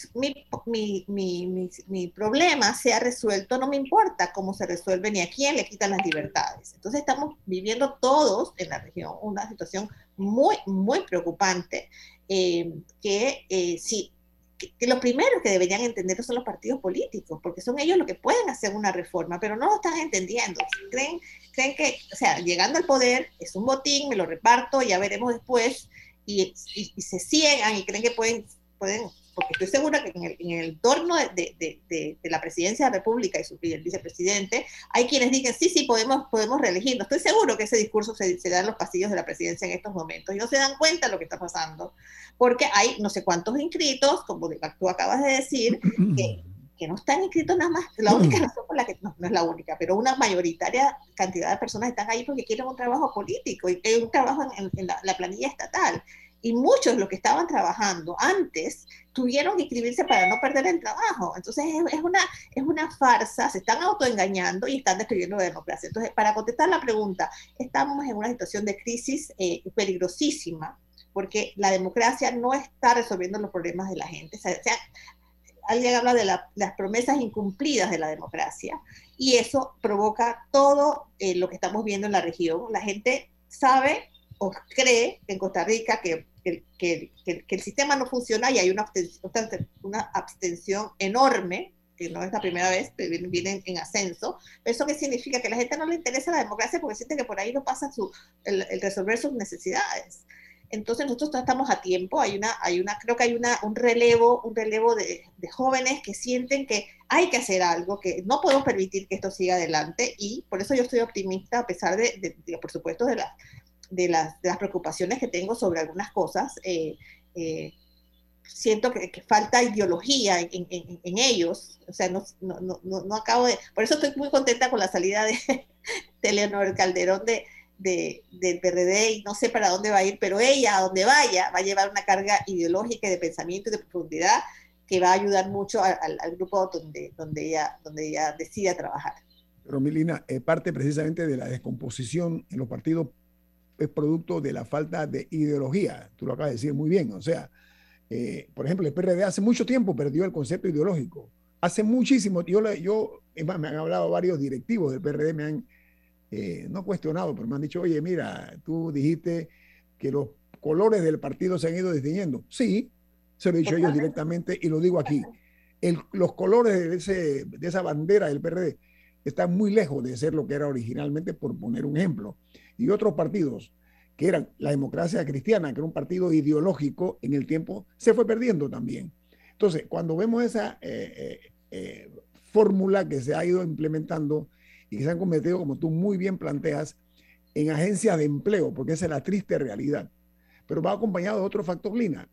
S7: mi, mi, mi, problema sea resuelto, no me importa cómo se resuelve ni a quién le quitan las libertades. Entonces estamos viviendo todos en la región una situación muy, muy preocupante, eh, que eh, si que, que, los primeros que deberían entender son los partidos políticos, porque son ellos los que pueden hacer una reforma, pero no lo están entendiendo. Creen, creen que, o sea, llegando al poder es un botín, me lo reparto, ya veremos después, y, y, y se ciegan y creen que pueden, pueden porque estoy segura que en el, en el entorno de, la presidencia de la República y, su, vicepresidente, hay quienes digan, sí, sí, podemos, podemos reelegirnos. Estoy seguro que ese discurso se, da en los pasillos de la presidencia en estos momentos y no se dan cuenta de lo que está pasando, porque hay no sé cuántos inscritos, como tú acabas de decir, que, no están inscritos nada más. La única razón por la que, no, no, es la única, pero una mayoritaria cantidad de personas están ahí porque quieren un trabajo político y un trabajo en, en la, la planilla estatal y muchos de los que estaban trabajando antes tuvieron que inscribirse para no perder el trabajo. Entonces es, es, una, es una farsa, se están autoengañando y están destruyendo la democracia. Entonces, para contestar la pregunta, estamos en una situación de crisis eh, peligrosísima porque la democracia no está resolviendo los problemas de la gente. O sea, alguien habla de la, las promesas incumplidas de la democracia y eso provoca todo eh, lo que estamos viendo en la región. La gente sabe o cree en Costa Rica que que, que, que, el sistema no funciona y hay una abstención, una abstención enorme, que no es la primera vez, viene, viene en ascenso. ¿Eso qué significa? Que a la gente no le interesa la democracia porque siente que por ahí no pasa su, el, el resolver sus necesidades. Entonces nosotros estamos a tiempo, hay una, hay una, creo que hay una, un relevo, un relevo de, de, jóvenes que sienten que hay que hacer algo, que no podemos permitir que esto siga adelante y por eso yo estoy optimista a pesar de, de, de por supuesto, de, la, de las, preocupaciones que tengo sobre algunas cosas. Eh, eh, siento que, falta ideología en, ellos, o sea, no, no, no, no, acabo de... Por eso estoy muy contenta con la salida de, de Calderón de, de, del PRD y no sé para dónde va a ir, pero ella, a donde vaya, va a llevar una carga ideológica y de pensamiento y de profundidad que va a ayudar mucho al grupo donde, donde, ella, donde ella decida trabajar.
S1: Pero Milina, eh, parte precisamente de la descomposición en los partidos es producto de la falta de ideología. Tú lo acabas de decir muy bien. O sea, eh, por ejemplo, el PRD hace mucho tiempo perdió el concepto ideológico. Hace muchísimo. Yo, yo me han hablado varios directivos del PRD, me han, eh, no cuestionado, pero me han dicho, oye, mira, tú dijiste que los colores del partido se han ido distinguiendo. Sí, se lo he dicho ellos directamente y lo digo aquí. El, los colores de, ese, de esa bandera del PRD están muy lejos de ser lo que era originalmente, por poner un ejemplo y otros partidos que eran la democracia cristiana, que era un partido ideológico en el tiempo, se fue perdiendo también. Entonces, cuando vemos esa eh, eh, eh, fórmula que se ha ido implementando y que se han convertido, como tú muy bien planteas, en agencias de empleo, porque esa es la triste realidad, pero va acompañado de otro factor, Lina,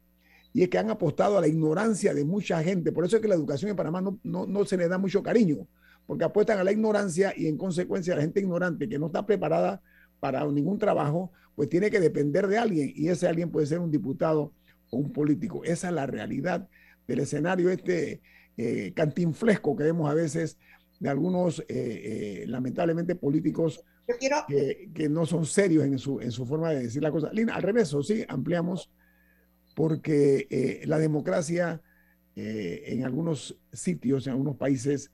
S1: y es que han apostado a la ignorancia de mucha gente. Por eso es que la educación en Panamá no, no, no se le da mucho cariño, porque apuestan a la ignorancia y en consecuencia la gente ignorante que no está preparada para ningún trabajo, pues tiene que depender de alguien y ese alguien puede ser un diputado o un político. Esa es la realidad del escenario este eh, cantinflesco que vemos a veces de algunos, eh, eh, lamentablemente, políticos
S7: quiero...
S1: que, que, no son serios en su, en su forma de decir la cosa. Lina, al revés, sí, ampliamos. porque eh, la democracia en algunos sitios, en algunos países,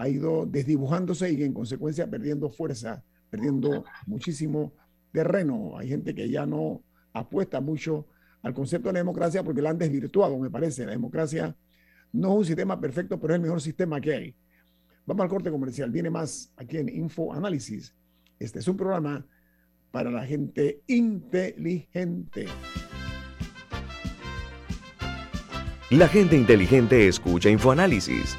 S1: ha ido desdibujándose y en consecuencia perdiendo fuerza, perdiendo muchísimo terreno. Hay gente que ya no apuesta mucho al concepto de la democracia porque la han desvirtuado, me parece. La democracia no es un sistema perfecto, pero es el mejor sistema que hay. Vamos al corte comercial. Viene más aquí en Info Análisis. Este es un programa para la gente inteligente.
S5: La gente inteligente escucha InfoAnálisis.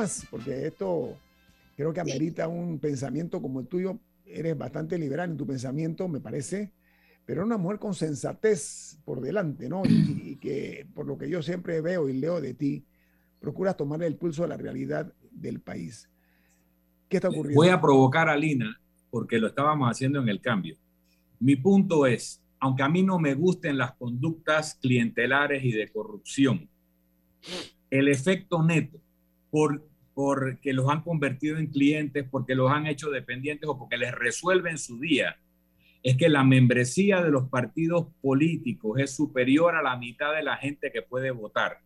S1: Más, porque esto creo que amerita un pensamiento como el tuyo. Eres bastante liberal en tu pensamiento, me parece, pero una mujer con sensatez por delante, ¿no? Y, que por lo que yo siempre veo y leo de ti, procuras tomar el pulso de la realidad del país. ¿Qué está ocurriendo?
S2: Voy a provocar a Lina porque lo estábamos haciendo en el cambio. Mi punto es, aunque a mí no me gusten las conductas clientelares y de corrupción, el efecto neto por, porque los han convertido en clientes, porque los han hecho dependientes o porque les resuelven su día, es que la membresía de los partidos políticos es superior a la mitad de la gente que puede votar.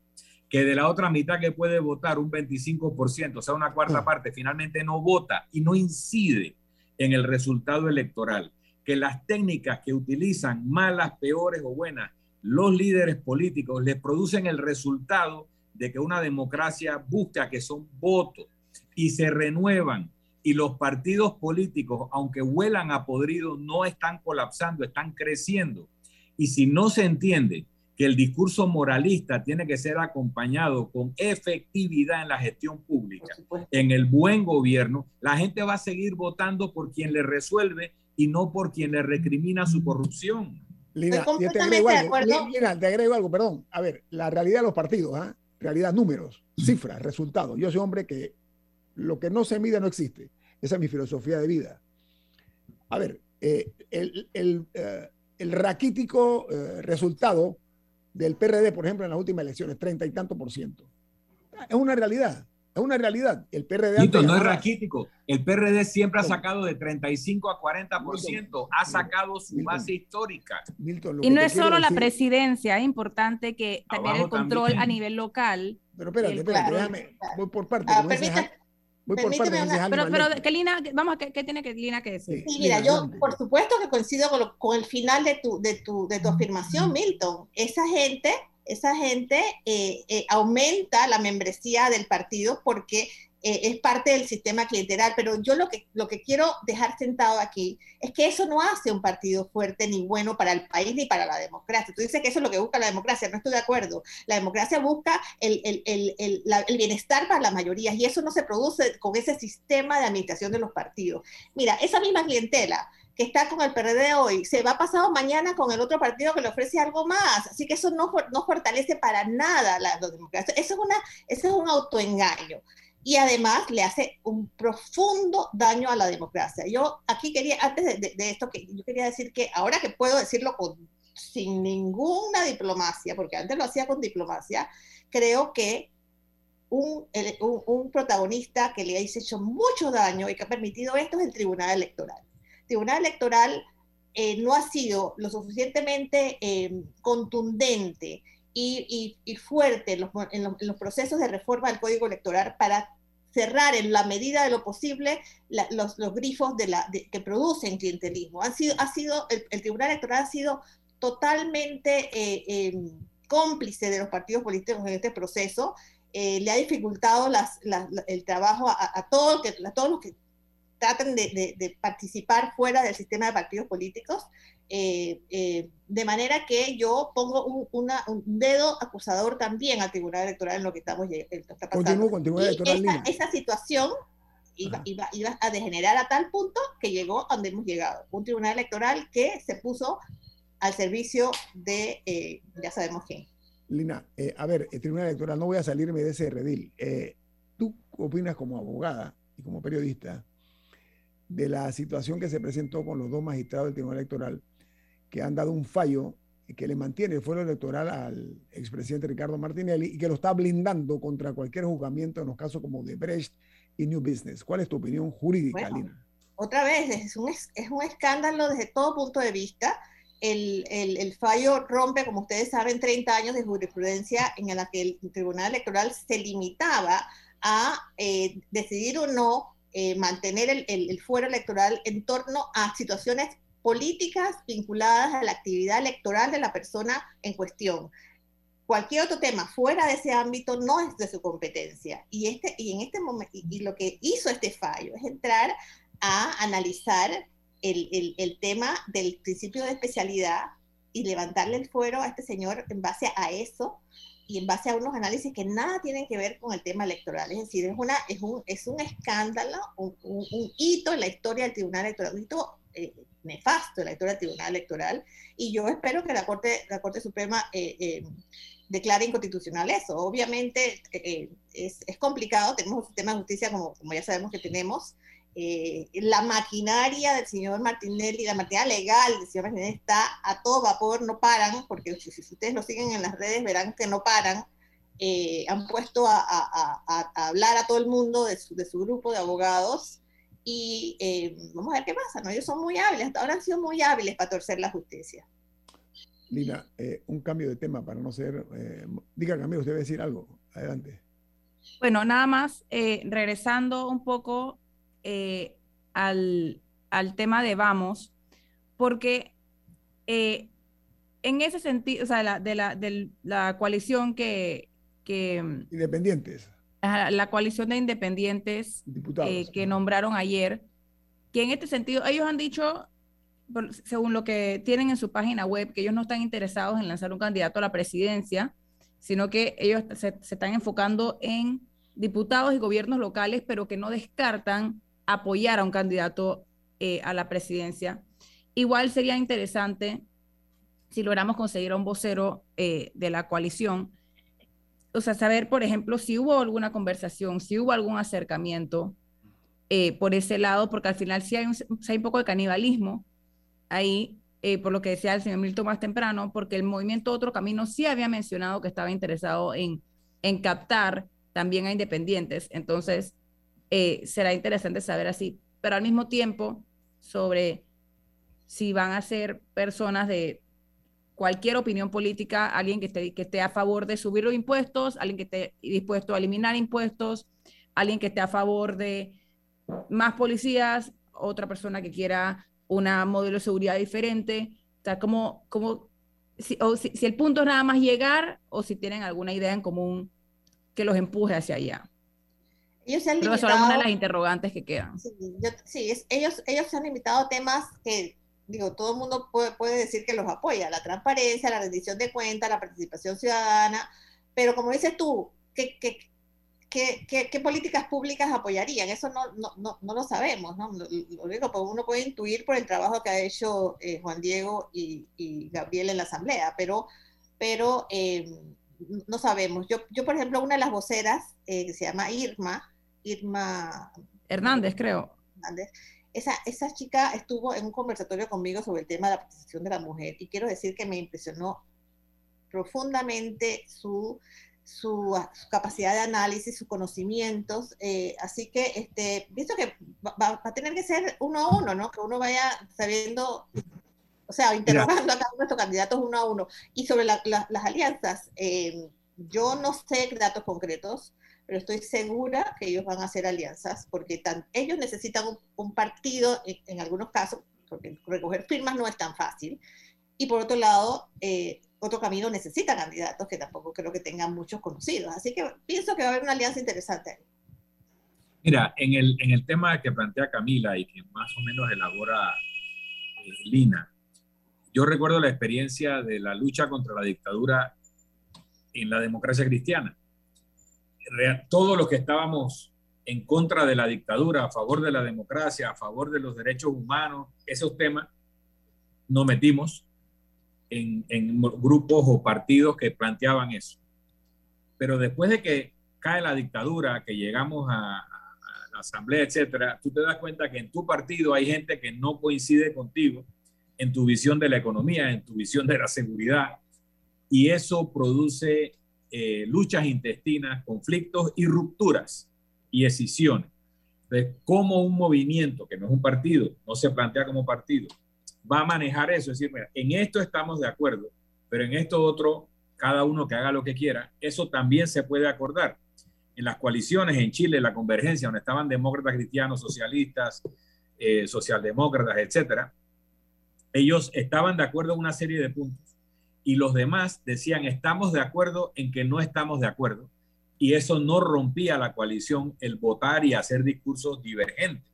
S2: Que de la otra mitad que puede votar, un 25%, o sea, una cuarta parte, finalmente no vota y no incide en el resultado electoral. Que las técnicas que utilizan, malas, peores o buenas, los líderes políticos les producen el resultado de que una democracia busca que son votos y se renuevan y los partidos políticos, aunque huelan a podrido, no están colapsando, están creciendo. Y si no se entiende que el discurso moralista tiene que ser acompañado con efectividad en la gestión pública, en el buen gobierno, la gente va a seguir votando por quien le resuelve y no por quien le recrimina su corrupción.
S1: Lina, te agrego, algo, Lina, te agrego algo, perdón. A ver, la realidad de los partidos, ¿ah? Realidad números, cifras, resultados. Yo soy hombre que lo que no se mide no existe. Esa es mi filosofía de vida. A ver, eh, el, el, eh, raquítico eh, resultado del PRD, por ejemplo, en las últimas elecciones, treinta y tanto por ciento. Es una realidad. Es una realidad. El PRD.
S2: no es raquítico. El PRD siempre ha sacado de 35 a 40%. ha sacado su base histórica.
S3: y no es solo la presidencia. Es importante que también el control a nivel local.
S1: Pero espérate, espérate, déjame. Voy por parte. Ah, voy por parte.
S3: Pero, pero ¿qué, Lina, vamos, ¿qué, ¿qué, tiene que Lina que decir?
S7: Sí, mira, yo por supuesto que coincido con, con el final de tu, de tu, de tu afirmación, Milton. Esa gente esa gente eh, eh, aumenta la membresía del partido porque eh, es parte del sistema clientelar. Pero yo lo que, lo que quiero dejar sentado aquí es que eso no hace un partido fuerte ni bueno para el país ni para la democracia. Tú dices que eso es lo que busca la democracia, no estoy de acuerdo. La democracia busca el, el, el, el bienestar para las mayorías y eso no se produce con ese sistema de administración de los partidos. Mira, esa misma clientela que está con el PRD hoy, se va pasado mañana con el otro partido que le ofrece algo más. Así que eso no, no fortalece para nada la, democracia. Eso es, una, eso es un autoengaño. Y además le hace un profundo daño a la democracia. Yo aquí quería, antes de, esto, que yo quería decir que ahora que puedo decirlo con, sin ninguna diplomacia, porque antes lo hacía con diplomacia, creo que un, un, un protagonista que le ha hecho mucho daño y que ha permitido esto es el Tribunal Electoral Tribunal Electoral eh, no ha sido lo suficientemente eh, contundente y, fuerte en los, procesos de reforma del Código Electoral para cerrar en la medida de lo posible los, grifos que producen clientelismo. Ha sido, el, Tribunal Electoral ha sido totalmente eh, em, cómplice de los partidos políticos en este proceso. Eh, le ha dificultado el trabajo a, todos los que tratan de, participar fuera del sistema de partidos políticos. Eh, eh, de manera que yo pongo un, dedo acusador también al Tribunal Electoral en lo que estamos pasando.
S1: con Tribunal Electoral.
S7: esa, situación iba, iba, iba, a degenerar a tal punto que llegó a donde hemos llegado. Un Tribunal Electoral que se puso al servicio de, eh, ya sabemos quién.
S1: Lina, a ver, el Tribunal Electoral, no voy a salirme de ese redil. ¿Tú opinas como abogada y como periodista de la situación que se presentó con los dos magistrados del Tribunal Electoral que han dado un fallo que le mantiene el fuero electoral al expresidente Ricardo Martinelli y que lo está blindando contra cualquier juzgamiento en los casos como de Brecht y New Business. ¿Cuál es tu opinión jurídica, Lina?
S7: Otra vez, es un, es un escándalo desde todo punto de vista. El, el, el, fallo rompe, como ustedes saben, 30 años de jurisprudencia en la que el Tribunal Electoral se limitaba a eh, decidir o no eh, mantener el, el, fuero electoral en torno a situaciones políticas vinculadas a la actividad electoral de la persona en cuestión. Cualquier otro tema fuera de ese ámbito no es de su competencia. Y, este, y en este momento, y, lo que hizo este fallo es entrar a analizar el, el, el tema del principio de especialidad y levantarle el fuero a este señor en base a eso y en base a unos análisis que nada tienen que ver con el tema electoral. Es decir, es, una, es, un, es un escándalo, un, hito en la historia del Tribunal Electoral, un hito eh, nefasto en la historia del Tribunal Electoral. Y yo espero que la Corte, la Corte Suprema eh, eh, declare inconstitucional eso. Obviamente es, es, complicado, tenemos un sistema de justicia como, como ya sabemos que tenemos, eh, la maquinaria del señor Martinelli, la maquinaria legal del señor Martinelli está a todo vapor, no paran, porque si, ustedes lo siguen en las redes verán que no paran. Eh, han puesto a, hablar a todo el mundo de su, grupo de abogados y eh, vamos a ver qué pasa, ¿no? Ellos son muy hábiles, hasta ahora han sido muy hábiles para torcer la justicia.
S1: Lina, un cambio de tema para no ser... diga, Camilo, usted a decir algo. Adelante.
S3: Bueno, nada más, regresando un poco eh, al, tema de vamos, porque eh, en ese sentido, o sea, de, la, de la coalición que... que
S1: independientes.
S3: La coalición de independientes eh, que nombraron ayer, que en este sentido, ellos han dicho, según lo que tienen en su página web, que ellos no están interesados en lanzar un candidato a la presidencia, sino que ellos se, se están enfocando en diputados y gobiernos locales, pero que no descartan apoyar a un candidato eh, a la presidencia. Igual sería interesante si logramos conseguir a un vocero eh, de la coalición, o sea, saber, por ejemplo, si hubo alguna conversación, si hubo algún acercamiento eh, por ese lado, porque al final sí hay un, hay un poco de canibalismo ahí, por lo que decía el señor Milton más temprano, porque el movimiento Otro Camino sí había mencionado que estaba interesado en, en captar también a independientes. Entonces, eh, será interesante saber así, pero al mismo tiempo sobre si van a ser personas de cualquier opinión política, alguien que esté, que esté a favor de subir los impuestos, alguien que esté dispuesto a eliminar impuestos, alguien que esté a favor de más policías, otra persona que quiera una modelo de seguridad diferente. O como, como si, si el punto es nada más llegar o si tienen alguna idea en común que los empuje hacia allá.
S7: Ellos se han limitado,
S3: son una de las interrogantes que quedan.
S7: Sí, ellos, ellos se han limitado a temas que, digo, todo el mundo puede, puede, decir que los apoya, la transparencia, la rendición de cuentas, la participación ciudadana, pero como dices tú, ¿qué, qué, qué, qué políticas públicas apoyarían? Eso no, no, no, no lo sabemos, ¿no? Lo, único que uno puede intuir por el trabajo que ha hecho eh, Juan Diego y, y, Gabriel en la Asamblea, pero, pero eh, no sabemos. Yo, yo, por ejemplo, una de las voceras, eh, que se llama Irma, Irma
S3: Hernández, creo.
S7: Hernández. Esa, esa chica estuvo en un conversatorio conmigo sobre el tema de la participación de la mujer y quiero decir que me impresionó profundamente su, su, capacidad de análisis, sus conocimientos. Eh, así que, este, visto que va, a tener que ser uno a uno, ¿no? Que uno vaya sabiendo O sea, interrogando a cada uno de estos candidatos uno a uno. Y sobre las alianzas, eh, yo no sé datos concretos, pero estoy segura que ellos van a hacer alianzas, porque ellos necesitan un, partido, en, algunos casos, porque recoger firmas no es tan fácil. Y por otro lado, eh, otro camino necesita candidatos que tampoco creo que tengan muchos conocidos. Así que pienso que va a haber una alianza interesante
S2: Mira, en el, en el tema que plantea Camila y que más o menos elabora eh, Lina, yo recuerdo la experiencia de la lucha contra la dictadura en la democracia cristiana. Todos los que estábamos en contra de la dictadura, a favor de la democracia, a favor de los derechos humanos, esos temas, nos metimos en, grupos o partidos que planteaban eso. Pero después de que cae la dictadura, que llegamos a, a la asamblea, etcétera, tú te das cuenta que en tu partido hay gente que no coincide contigo en tu visión de la economía, en tu visión de la seguridad, y eso produce eh, luchas intestinas, conflictos y rupturas y escisiones. Entonces, ¿cómo un movimiento, que no es un partido, no se plantea como partido, va a manejar eso? Es decir, mira, en esto estamos de acuerdo, pero en esto otro, cada uno que haga lo que quiera, eso también se puede acordar. En las coaliciones en Chile, la convergencia, donde estaban demócratas, cristianos, socialistas, eh, socialdemócratas, etcétera, ellos estaban de acuerdo en una serie de puntos y los demás decían estamos de acuerdo en que no estamos de acuerdo y eso no rompía la coalición el votar y hacer discursos divergentes.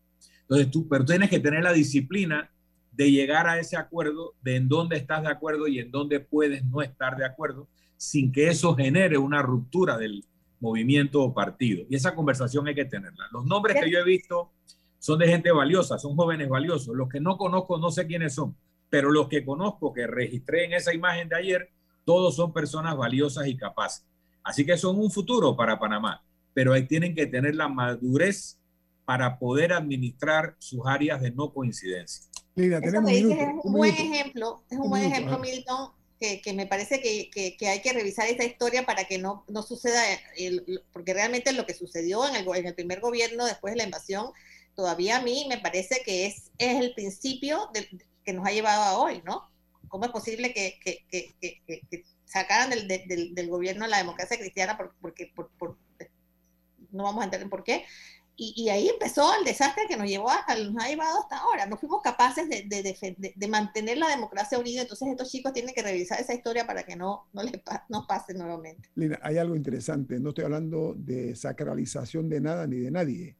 S2: Entonces tú, pero tienes que tener la disciplina de llegar a ese acuerdo de en dónde estás de acuerdo y en dónde puedes no estar de acuerdo sin que eso genere una ruptura del movimiento o partido. Y esa conversación hay que tenerla. Los nombres que yo he visto son de gente valiosa, son jóvenes valiosos. Los que no conozco no sé quiénes son pero los que conozco que registré en esa imagen de ayer, todos son personas valiosas y capaces. Así que son un futuro para Panamá, pero ahí tienen que tener la madurez para poder administrar sus áreas de no coincidencia.
S7: Mira, tenemos es un, buen ejemplo, es un, buen ejemplo, Milton, que, que, me parece que, que, que, hay que revisar esta historia para que no, no suceda, porque realmente lo que sucedió en el, en el primer gobierno después de la invasión, todavía a mí me parece que es, es el principio de, que nos ha llevado a hoy, ¿no? ¿Cómo es posible que, que, que, que sacaran del, del, del, gobierno la democracia cristiana porque, por, por, no vamos a entender por qué? Y, y, ahí empezó el desastre que nos llevó a, nos ha llevado hasta ahora. No fuimos capaces de, de, de, mantener la democracia unida, entonces estos chicos tienen que revisar esa historia para que no, no les no pase nuevamente.
S1: Lina, hay algo interesante, no estoy hablando de sacralización de nada ni de nadie,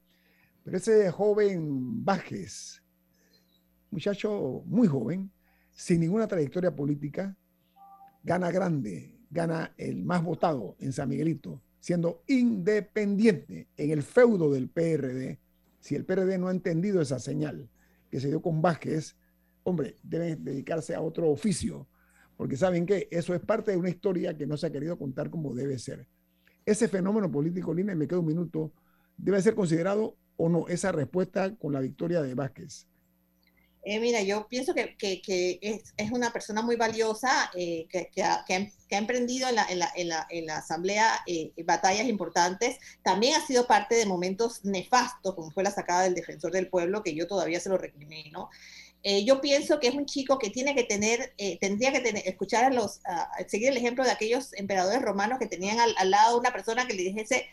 S1: pero ese joven Bajes, muchacho muy joven, sin ninguna trayectoria política, gana grande, gana el más votado en San Miguelito, siendo independiente en el feudo del PRD. Si el PRD no ha entendido esa señal que se dio con Vázquez, hombre, deben dedicarse a otro oficio, porque saben que eso es parte de una historia que no se ha querido contar como debe ser. Ese fenómeno político, Lina, y me quedo un minuto, debe ser considerado o no esa respuesta con la victoria de Vázquez.
S7: Eh, mira, yo pienso que, es, una persona muy valiosa, eh, que, que, ha, emprendido en la, Asamblea eh, batallas importantes. También ha sido parte de momentos nefastos, como fue la sacada del defensor del pueblo, que yo todavía se lo recrimino. Eh, yo pienso que es un chico que tiene que tener, tendría que tener, escuchar a los, a seguir el ejemplo de aquellos emperadores romanos que tenían al lado una persona que le dijese,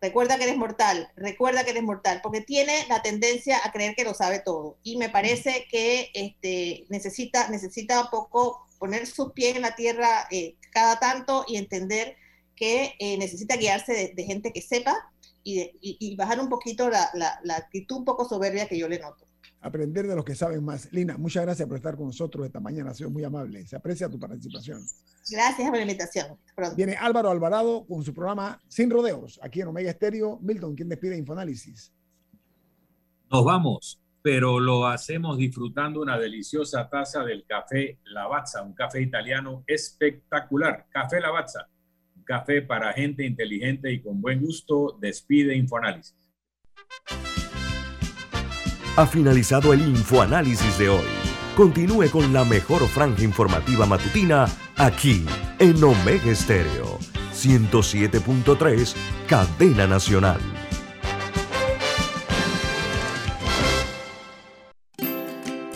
S7: Recuerda que eres mortal, recuerda que eres mortal, porque tiene la tendencia a creer que lo sabe todo. Y me parece que este, necesita, necesita un poco poner sus pies en la tierra eh, cada tanto y entender que eh, necesita guiarse de, gente que sepa y, y, bajar un poquito la, la actitud un poco soberbia que yo le noto
S1: aprender de los que saben más. Lina, muchas gracias por estar con nosotros esta mañana, ha sido muy amable. Se aprecia tu participación.
S7: Gracias por la invitación.
S1: Viene Álvaro Alvarado con su programa Sin Rodeos, aquí en Omega Estéreo. Milton, ¿quién despide Infoanálisis?
S2: Nos vamos, pero lo hacemos disfrutando una deliciosa taza del café Lavazza, un café italiano espectacular. Café Lavazza, un café para gente inteligente y con buen gusto. Despide Infoanálisis.
S5: Ha finalizado el infoanálisis de hoy. Continúe con la mejor franja informativa matutina aquí en Omega Estéreo 107.3, Cadena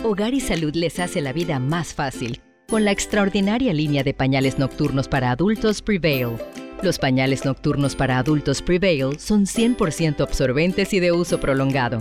S6: Hogar y Salud les hace la vida más fácil con la extraordinaria línea de pañales nocturnos para adultos Prevail. Los pañales nocturnos para adultos Prevail son 100% absorbentes y de uso prolongado.